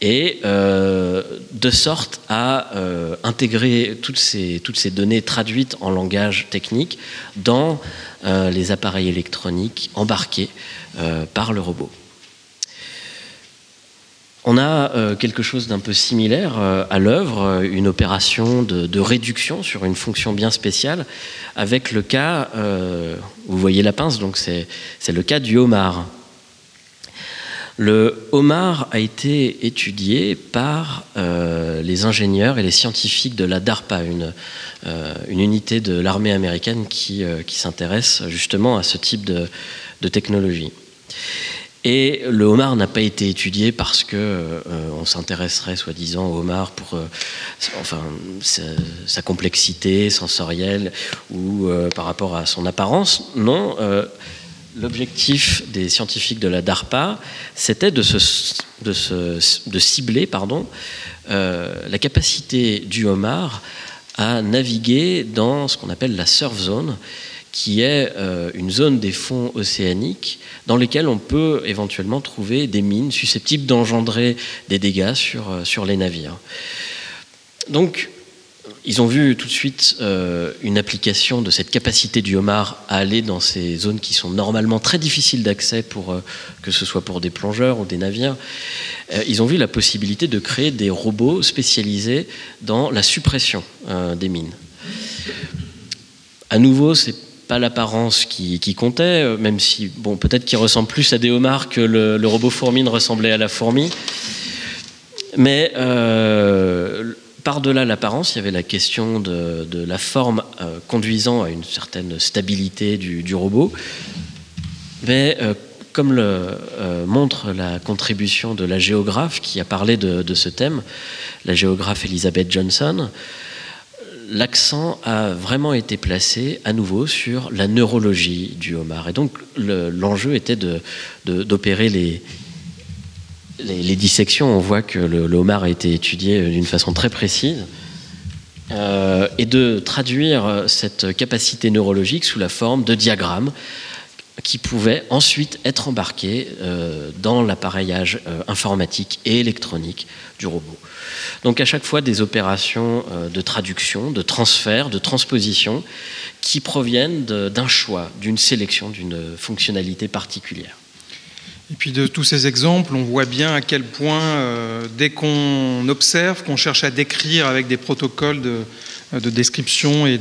et euh, de sorte à euh, intégrer toutes ces, données traduites en langage technique dans euh, les appareils électroniques embarqués par le robot. On a quelque chose d'un peu similaire à l'œuvre, une opération de, réduction sur une fonction bien spéciale, avec le cas, vous voyez la pince, donc c'est le cas du homard. Le homard a été étudié par les ingénieurs et les scientifiques de la DARPA, une, une unité de l'armée américaine qui, qui s'intéresse justement à ce type de, technologie. Et le homard n'a pas été étudié parce que euh, on s'intéresserait soi-disant au homard pour euh, enfin, sa, complexité sensorielle ou euh, par rapport à son apparence. Non, l'objectif des scientifiques de la DARPA, c'était de, cibler pardon, la capacité du homard à naviguer dans ce qu'on appelle la surf zone, qui est euh, une zone des fonds océaniques dans lesquels on peut éventuellement trouver des mines susceptibles d'engendrer des dégâts sur, euh, sur les navires. Donc, ils ont vu tout de suite euh, une application de cette capacité du homard à aller dans ces zones qui sont normalement très difficiles d'accès pour que ce soit pour des plongeurs ou des navires. ils ont vu la possibilité de créer des robots spécialisés dans la suppression des mines. À nouveau, c'est pas l'apparence qui, comptait, euh, même si, bon, peut-être qu'il ressemble plus à des homards que le, robot fourmi ne ressemblait à la fourmi. Mais euh, par-delà l'apparence, il y avait la question de, la forme euh, conduisant à une certaine stabilité du, robot. Mais comme le montre la contribution de la géographe qui a parlé de, de ce thème, la géographe Elizabeth Johnson, l'accent a vraiment été placé à nouveau sur la neurologie du homard. Et donc l'enjeu était d'opérer les, les, dissections. On voit que le, a été étudié d'une façon très précise. Euh, et de traduire cette capacité neurologique sous la forme de diagrammes qui pouvaient ensuite être embarqués euh, dans l'appareillage euh, informatique et électronique du robot. Donc à chaque fois des opérations euh, de traduction, de transfert, de transposition qui proviennent d'un choix, d'une sélection, d'une fonctionnalité particulière. Et puis de tous ces exemples, on voit bien à quel point, euh, dès qu'on observe, qu'on cherche à décrire avec des protocoles de, description et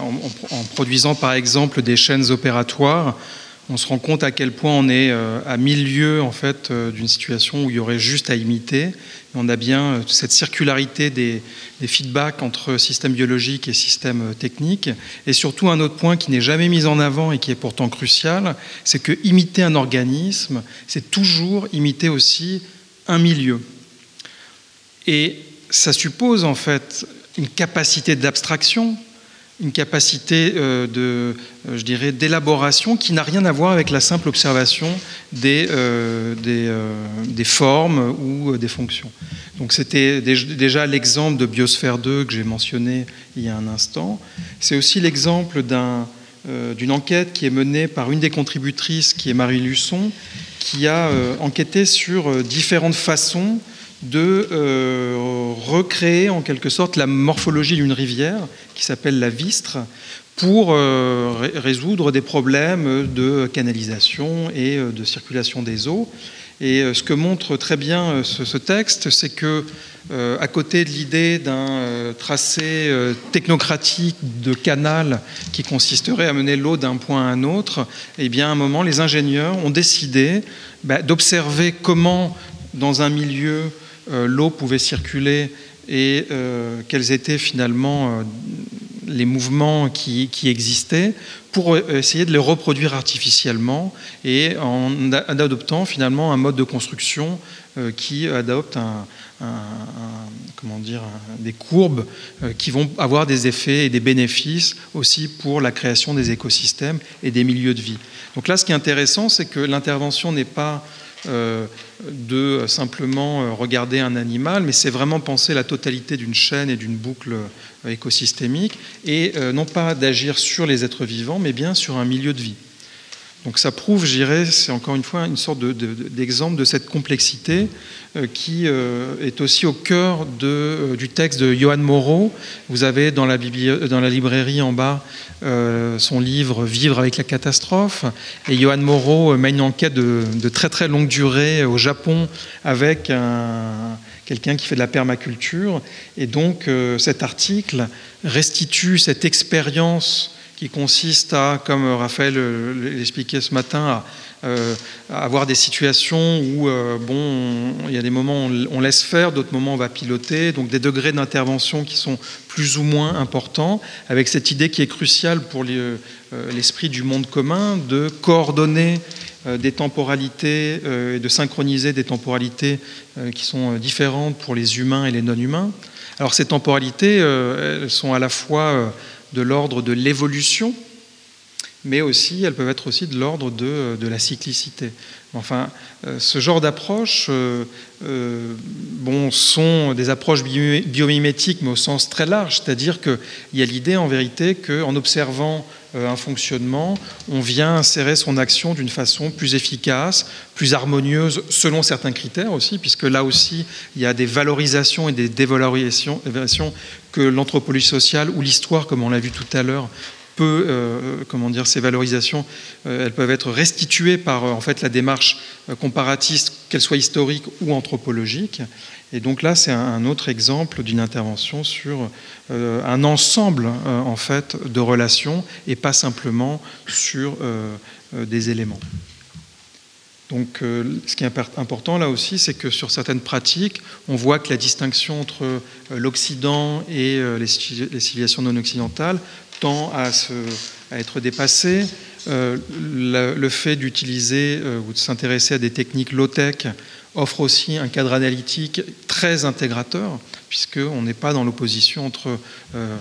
en, produisant par exemple des chaînes opératoires, on se rend compte à quel point on est euh, à milieu en fait d'une situation où il y aurait juste à imiter on a bien euh, cette circularité des, feedbacks entre système biologique et système euh, technique. Et surtout, un autre point qui n'est jamais mis en avant et qui est pourtant crucial, c'est que imiter un organisme, c'est toujours imiter aussi un milieu. Et ça suppose en fait une capacité d'abstraction une capacité euh, de, euh, je dirais, d'élaboration qui n'a rien à voir avec la simple observation des, euh, des, formes ou des fonctions. Donc c'était déjà l'exemple de Biosphère 2 que j'ai mentionné il y a un instant. C'est aussi l'exemple d'une enquête qui est menée par une des contributrices, qui est Marie Luçon, qui a enquêté sur différentes façons de euh, recréer en quelque sorte la morphologie d'une rivière qui s'appelle la Vistre pour euh, résoudre des problèmes de canalisation et euh, de circulation des eaux. Et ce que montre très bien ce, texte, c'est que à côté de l'idée d'un tracé technocratique de canal qui consisterait à mener l'eau d'un point à un autre, eh bien à un moment, les ingénieurs ont décidé bah, d'observer comment, dans un milieu l'eau pouvait circuler et euh, quels étaient finalement euh, les mouvements qui, existaient pour essayer de les reproduire artificiellement et en adoptant finalement un mode de construction qui adopte comment dire, des courbes qui vont avoir des effets et des bénéfices aussi pour la création des écosystèmes et des milieux de vie. Donc là, ce qui est intéressant, c'est que l'intervention n'est pas euh, de simplement euh, regarder un animal, mais c'est vraiment penser la totalité d'une chaîne et d'une boucle euh, écosystémique, et non pas d'agir sur les êtres vivants, mais bien sur un milieu de vie. Donc ça prouve, je dirais, c'est encore une fois une sorte d'exemple de, cette complexité euh, qui euh, est aussi au cœur euh, du texte de Johan Moreau. Vous avez dans la, dans la librairie en bas son livre Vivre avec la catastrophe. Et Johan Moreau mène une enquête de, très très longue durée au Japon avec quelqu'un qui fait de la permaculture. Et donc cet article restitue cette expérience qui consiste à, comme Raphaël l'expliquait ce matin, euh, à, avoir des situations où, euh, bon, il y a des moments où on laisse faire, d'autres moments on va piloter, donc des degrés d'intervention qui sont plus ou moins importants, avec cette idée qui est cruciale pour euh, l'esprit du monde commun de coordonner des temporalités et de synchroniser des temporalités qui sont différentes pour les humains et les non-humains. Alors ces temporalités, elles sont à la fois de l'ordre de l'évolution, mais aussi elles peuvent être aussi de l'ordre de, de, la cyclicité. Enfin, euh, ce genre d'approche euh, euh, bon, sont des approches biomimétiques, mais au sens très large, c'est-à-dire qu'il y a l'idée en vérité qu'en observant un fonctionnement, on vient insérer son action d'une façon plus efficace, plus harmonieuse, selon certains critères aussi, puisque là aussi, il y a des valorisations et des dévalorisations que l'anthropologie sociale ou l'histoire, comme on l'a vu tout à l'heure, euh, comment dire, ces valorisations, euh, elles peuvent être restituées par euh, en fait la démarche comparatiste, qu'elle soit historique ou anthropologique. Et donc là, c'est un autre exemple d'une intervention sur un ensemble en fait de relations et pas simplement sur des éléments. Donc, ce qui est important là aussi, c'est que sur certaines pratiques, on voit que la distinction entre l'Occident et les civilisations non occidentales tend à, être dépassé. Euh, le, fait d'utiliser euh, ou de s'intéresser à des techniques low-tech offre aussi un cadre analytique très intégrateur, puisqu'on n'est pas dans l'opposition entre euh,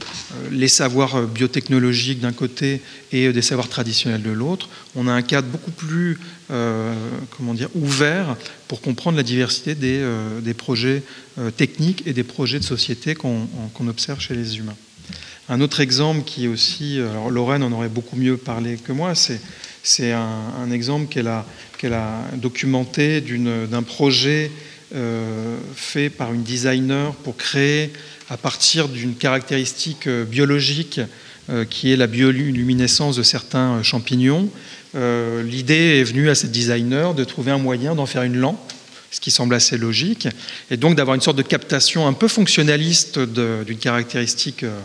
les savoirs biotechnologiques d'un côté et des savoirs traditionnels de l'autre. On a un cadre beaucoup plus comment dire, ouvert pour comprendre la diversité des projets techniques et des projets de société qu'on observe chez les humains. Un autre exemple qui est aussi, alors Lorraine en aurait beaucoup mieux parlé que moi, c'est un, exemple qu'elle a, documenté d'un projet euh, fait par une designer pour créer à partir d'une caractéristique euh, biologique euh, qui est la bioluminescence de certains champignons. L'idée est venue à cette designer de trouver un moyen d'en faire une lampe ce qui semble assez logique, et donc d'avoir une sorte de captation un peu fonctionnaliste d'une caractéristique euh,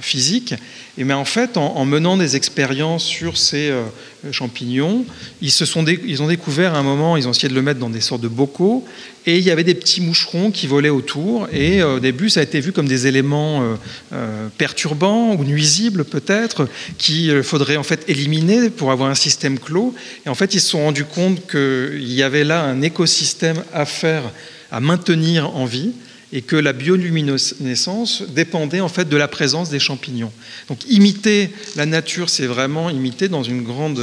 physique. Et mais en fait, en, menant des expériences sur ces euh, champignons, ils, se sont ils ont découvert à un moment, ils ont essayé de le mettre dans des sortes de bocaux, et il y avait des petits moucherons qui volaient autour. Et euh, au début, ça a été vu comme des éléments perturbants ou nuisibles peut-être, qu'il faudrait en fait éliminer pour avoir un système clos. Et en fait, ils se sont rendus compte qu'il y avait là un écosystème à faire, à maintenir en vie et que la bioluminescence dépendait en fait de la présence des champignons. Donc imiter la nature, c'est vraiment imiter dans une grande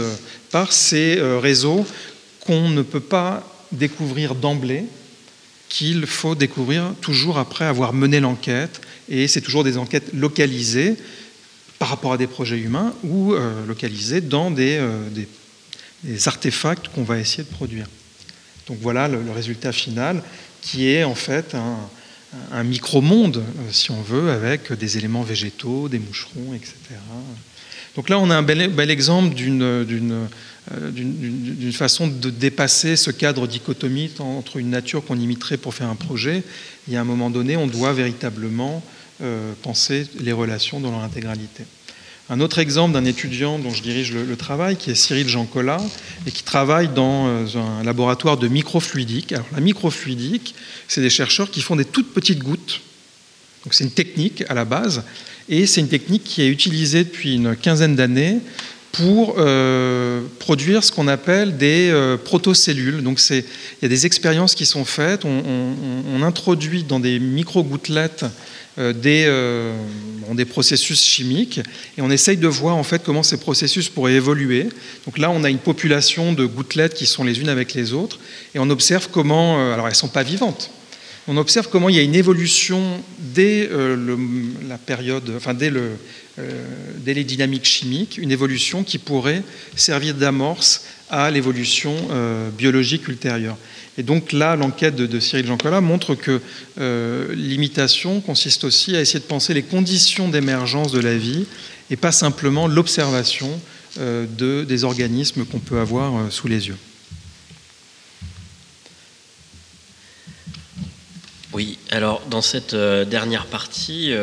part ces euh, réseaux qu'on ne peut pas découvrir d'emblée, qu'il faut découvrir toujours après avoir mené l'enquête, et c'est toujours des enquêtes localisées par rapport à des projets humains ou euh, localisées dans euh, des, des, artefacts qu'on va essayer de produire. Donc voilà le résultat final qui est en fait un, un micro-monde, euh, si on veut, avec des éléments végétaux, des moucherons, etc. Donc là, on a un bel, exemple euh, d'une façon de dépasser ce cadre dichotomique entre une nature qu'on imiterait pour faire un projet. Et à un moment donné, on doit véritablement euh, penser les relations dans leur intégralité. Un autre exemple d'un étudiant dont je dirige le, travail, qui est Cyril Jean-Collat, et qui travaille dans euh, un laboratoire de microfluidique. Alors, la microfluidique, c'est des chercheurs qui font des toutes petites gouttes. C'est une technique à la base, et c'est une technique qui est utilisée depuis une quinzaine d'années pour euh, produire ce qu'on appelle des euh, protocellules. Donc il y a des expériences qui sont faites, on, introduit dans des micro-gouttelettes euh, des, processus chimiques et on essaye de voir en fait comment ces processus pourraient évoluer. Donc là, on a une population de gouttelettes qui sont les unes avec les autres et on observe comment, alors elles ne sont pas vivantes, on observe comment il y a une évolution dès la période, enfin le, dès, les dynamiques chimiques, une évolution qui pourrait servir d'amorce à l'évolution biologique ultérieure. Et donc là, l'enquête de, Cyril Jean-Collat montre que euh, l'imitation consiste aussi à essayer de penser les conditions d'émergence de la vie et pas simplement l'observation euh, de, des organismes qu'on peut avoir euh, sous les yeux. Oui, alors dans cette dernière partie,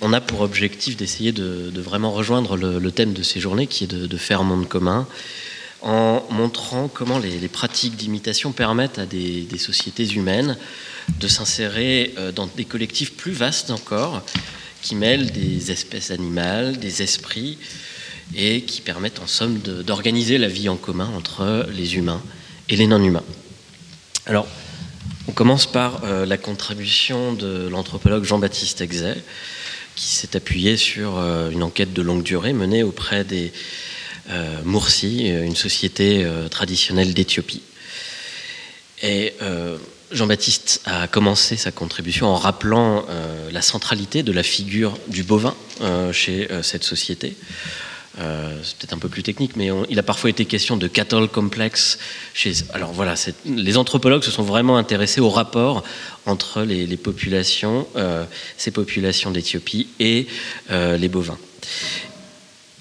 on a pour objectif d'essayer de, vraiment rejoindre le, thème de ces journées qui est de, faire monde commun en montrant comment les, pratiques d'imitation permettent à des, sociétés humaines de s'insérer euh, dans des collectifs plus vastes encore, qui mêlent des espèces animales, des esprits, et qui permettent en somme d'organiser la vie en commun entre les humains et les non-humains. Alors, on commence par euh, la contribution de l'anthropologue Jean-Baptiste Exet, qui s'est appuyé sur euh, une enquête de longue durée menée auprès des euh, Mursi, une société traditionnelle d'Éthiopie. Et Jean-Baptiste a commencé sa contribution en rappelant la centralité de la figure du bovin chez cette société. Euh, c'est peut-être un peu plus technique, mais il a parfois été question de cattle complex. Alors voilà, les anthropologues se sont vraiment intéressés au rapport entre les, populations, euh, ces populations d'Éthiopie et euh, les bovins.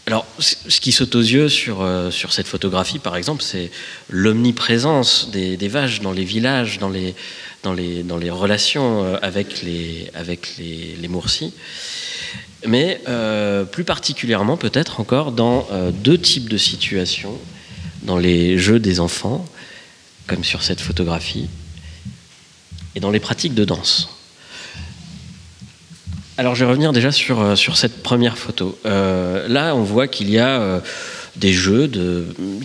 Alors, ce qui saute aux yeux sur, sur cette photographie, par exemple, c'est l'omniprésence des, vaches dans les villages, dans les, dans les, dans les relations avec les, avec les, les Moursis mais euh, plus particulièrement peut-être encore dans euh, deux types de situations, dans les jeux des enfants, comme sur cette photographie, et dans les pratiques de danse. Alors je vais revenir déjà sur, euh, sur cette première photo. là, on voit qu'il y a des jeux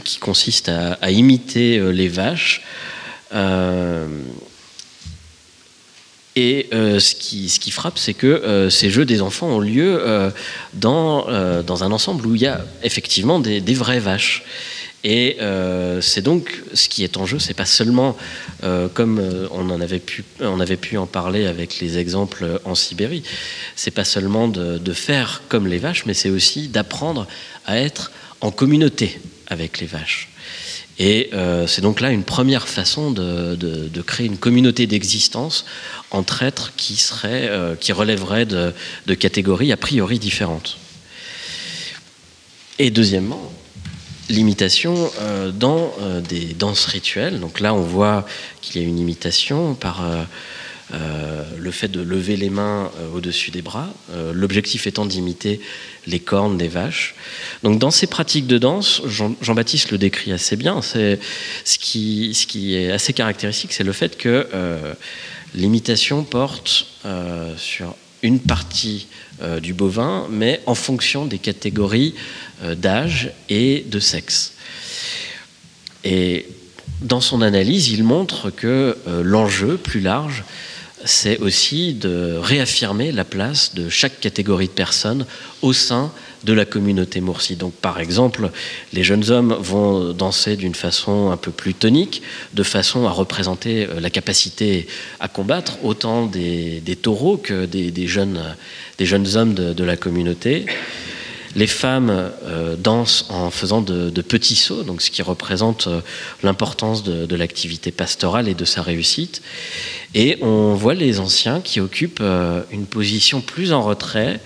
qui consistent à imiter les vaches. Et euh, ce, qui, frappe, c'est que euh, ces jeux des enfants ont lieu euh, dans, dans, un ensemble où il y a effectivement des, vraies vaches. Et c'est donc ce qui est en jeu, c'est pas seulement comme on en avait pu, on avait pu en parler avec les exemples en Sibérie. C'est pas seulement de, faire comme les vaches, mais c'est aussi d'apprendre à être en communauté avec les vaches. Et euh, c'est donc là une première façon de, de, créer une communauté d'existence entre êtres qui, seraient, euh, qui relèveraient de, de, catégories a priori différentes. Et deuxièmement, l'imitation euh, dans des danses rituelles. Donc là, on voit qu'il y a une imitation par le fait de lever les mains euh, au-dessus des bras, euh, l'objectif étant d'imiter les cornes des vaches. Donc dans ces pratiques de danse, Jean-Baptiste le décrit assez bien, ce qui, ce qui est assez caractéristique, c'est le fait que l'imitation porte sur une partie du bovin, mais en fonction des catégories d'âge et de sexe. Et dans son analyse, il montre que l'enjeu plus large, c'est aussi de réaffirmer la place de chaque catégorie de personnes au sein de la communauté Moursi. Donc, par exemple, les jeunes hommes vont danser d'une façon un peu plus tonique, de façon à représenter euh, la capacité à combattre autant des, taureaux que des, jeunes, des jeunes hommes de la communauté. Les femmes euh, dansent en faisant de, petits sauts, ce qui représente euh, l'importance de, l'activité pastorale et de sa réussite. Et on voit les anciens qui occupent euh, une position plus en retrait,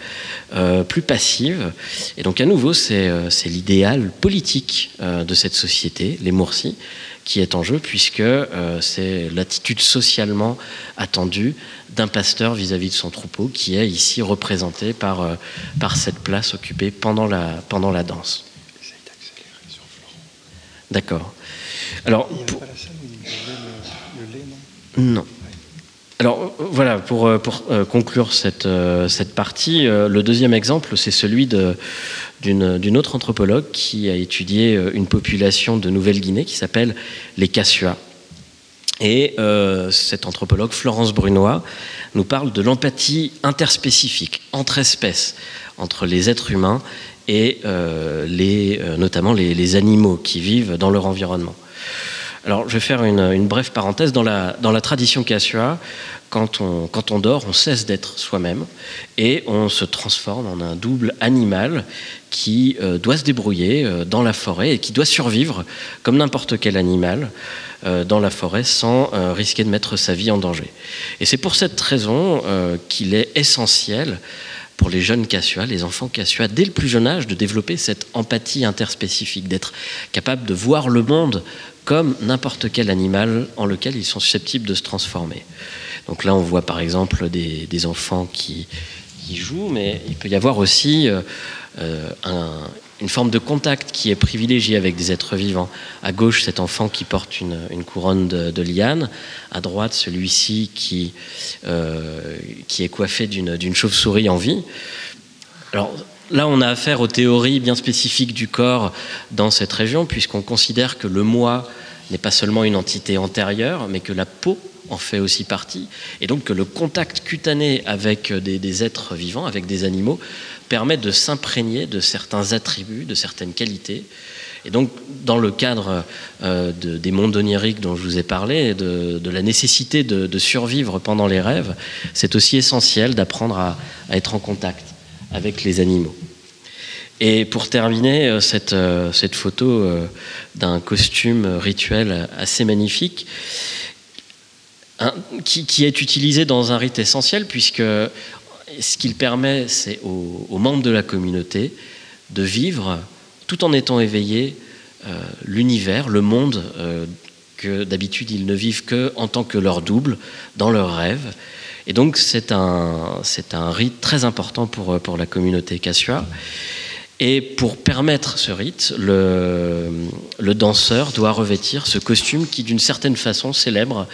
plus passive. Et donc à nouveau, c'est l'idéal politique de cette société, les Moursis, qui est en jeu, puisque c'est l'attitude socialement attendue d'un pasteur vis-à-vis de son troupeau, qui est ici représenté par, euh, par cette place occupée pendant la, pendant la danse. D'accord. Alors, non, Alors voilà, pour, euh, euh, conclure cette, partie, le deuxième exemple, c'est celui d'une autre anthropologue qui a étudié une population de Nouvelle-Guinée qui s'appelle les Cassua. Et euh, cette anthropologue, Florence Brunois, nous parle de l'empathie interspécifique entre espèces, entre les êtres humains et euh, les, euh, notamment les, animaux qui vivent dans leur environnement. Alors, je vais faire une, brève parenthèse. Dans la, dans la tradition Kassua, quand on, quand on dort, on cesse d'être soi-même et on se transforme en un double animal qui euh, doit se débrouiller euh, dans la forêt et qui doit survivre comme n'importe quel animal euh, dans la forêt sans risquer de mettre sa vie en danger. Et c'est pour cette raison qu'il est essentiel pour les jeunes Cassua, les enfants Cassua, dès le plus jeune âge, de développer cette empathie interspécifique, d'être capable de voir le monde comme n'importe quel animal en lequel ils sont susceptibles de se transformer. Donc là, on voit par exemple des, enfants qui, jouent, mais il peut y avoir aussi euh, une forme de contact qui est privilégiée avec des êtres vivants. À gauche, cet enfant qui porte une, couronne de, de, liane. À droite, celui-ci qui, euh, qui est coiffé d'une chauve-souris en vie. Alors, là, on a affaire aux théories bien spécifiques du corps dans cette région, puisqu'on considère que le moi n'est pas seulement une entité antérieure, mais que la peau en fait aussi partie, et donc que le contact cutané avec des, êtres vivants, avec des animaux, permet de s'imprégner de certains attributs, de certaines qualités. Et donc, dans le cadre euh, des mondes oniriques dont je vous ai parlé, de, de la nécessité de, survivre pendant les rêves, c'est aussi essentiel d'apprendre à, être en contact avec les animaux. Et pour terminer, euh, cette, euh, cette photo d'un costume rituel assez magnifique, qui, est utilisé dans un rite essentiel, puisque ce qu'il permet, c'est aux, membres de la communauté de vivre, tout en étant éveillés, euh, l'univers, le monde euh, que d'habitude ils ne vivent que en tant que leur double, dans leurs rêves. Et donc c'est un, un rite très important pour, pour la communauté Cassua. Et pour permettre ce rite, le, danseur doit revêtir ce costume qui, d'une certaine façon, célèbre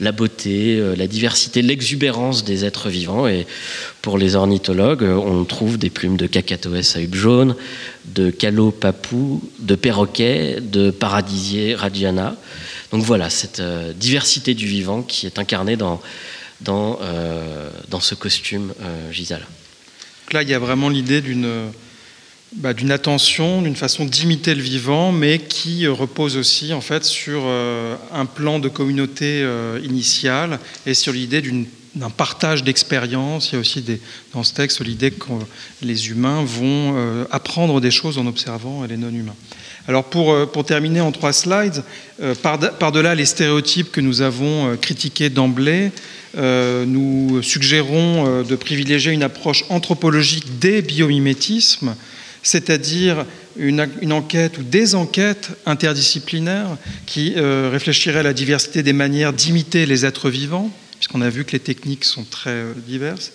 la beauté, euh, la diversité, l'exubérance des êtres vivants. Et pour les ornithologues, on trouve des plumes de cacatoès à hubes jaunes, de calot papou, de perroquet, de paradisier radiana. Donc voilà, cette euh, diversité du vivant qui est incarnée dans, dans, euh, dans ce costume Gisèle. Là, il y a vraiment l'idée d'une bah, d'une attention, d'une façon d'imiter le vivant, mais qui euh, repose aussi en fait sur euh, un plan de communauté euh, initial et sur l'idée d'un partage d'expériences. Il y a aussi dans ce texte l'idée que les humains vont apprendre des choses en observant les non-humains. Alors pour, terminer en trois slides, par-delà les stéréotypes que nous avons critiqués d'emblée, nous suggérons de privilégier une approche anthropologique des biomimétismes c'est-à-dire une, enquête ou des enquêtes interdisciplinaires qui euh, réfléchiraient à la diversité des manières d'imiter les êtres vivants, puisqu'on a vu que les techniques sont très euh, diverses,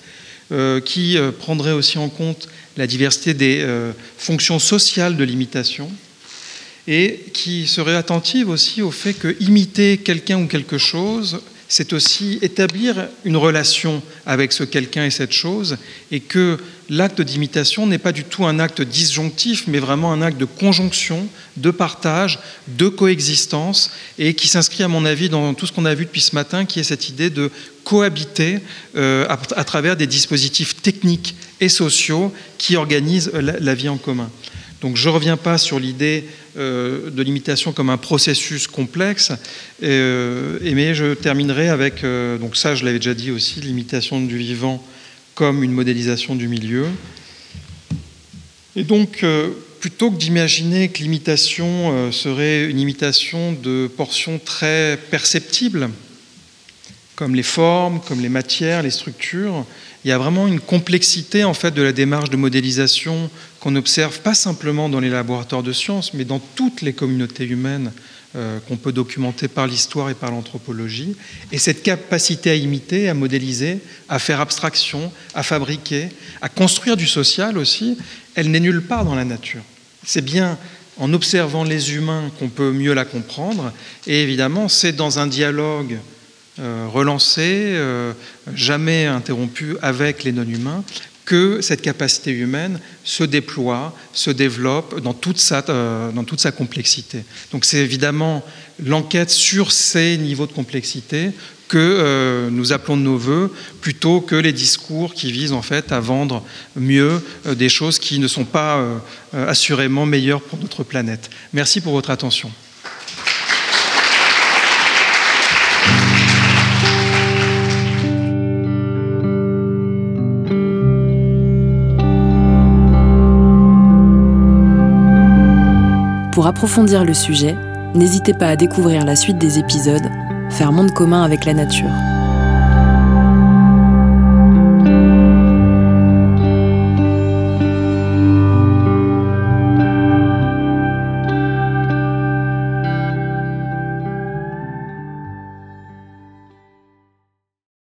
euh, qui prendraient aussi en compte la diversité des fonctions sociales de l'imitation, et qui seraient attentives aussi au fait que imiter quelqu'un ou quelque chose c'est aussi établir une relation avec ce quelqu'un et cette chose, et que l'acte d'imitation n'est pas du tout un acte disjonctif, mais vraiment un acte de conjonction, de partage, de coexistence, et qui s'inscrit, à mon avis, dans tout ce qu'on a vu depuis ce matin, qui est cette idée de cohabiter euh, à, travers des dispositifs techniques et sociaux qui organisent la vie en commun. Donc je ne reviens pas sur l'idée euh, de l'imitation comme un processus complexe, euh, mais je terminerai avec, euh, donc ça je l'avais déjà dit aussi, l'imitation du vivant comme une modélisation du milieu. Et donc, plutôt que d'imaginer que l'imitation serait une imitation de portions très perceptibles, comme les formes, comme les matières, les structures, il y a vraiment une complexité en fait de la démarche de modélisation qu'on observe pas simplement dans les laboratoires de sciences, mais dans toutes les communautés humaines euh, qu'on peut documenter par l'histoire et par l'anthropologie. Et cette capacité à imiter, à modéliser, à faire abstraction, à fabriquer, à construire du social aussi, elle n'est nulle part dans la nature. C'est bien en observant les humains qu'on peut mieux la comprendre. Et évidemment, c'est dans un dialogue euh, relancé, euh, jamais interrompu avec les non-humains, que cette capacité humaine se déploie, se développe dans toute sa, euh, dans toute sa complexité. Donc c'est évidemment l'enquête sur ces niveaux de complexité que nous appelons de nos voeux, plutôt que les discours qui visent en fait à vendre mieux des choses qui ne sont pas assurément meilleures pour notre planète. Merci pour votre attention. Pour approfondir le sujet, n'hésitez pas à découvrir la suite des épisodes Faire monde commun avec la nature.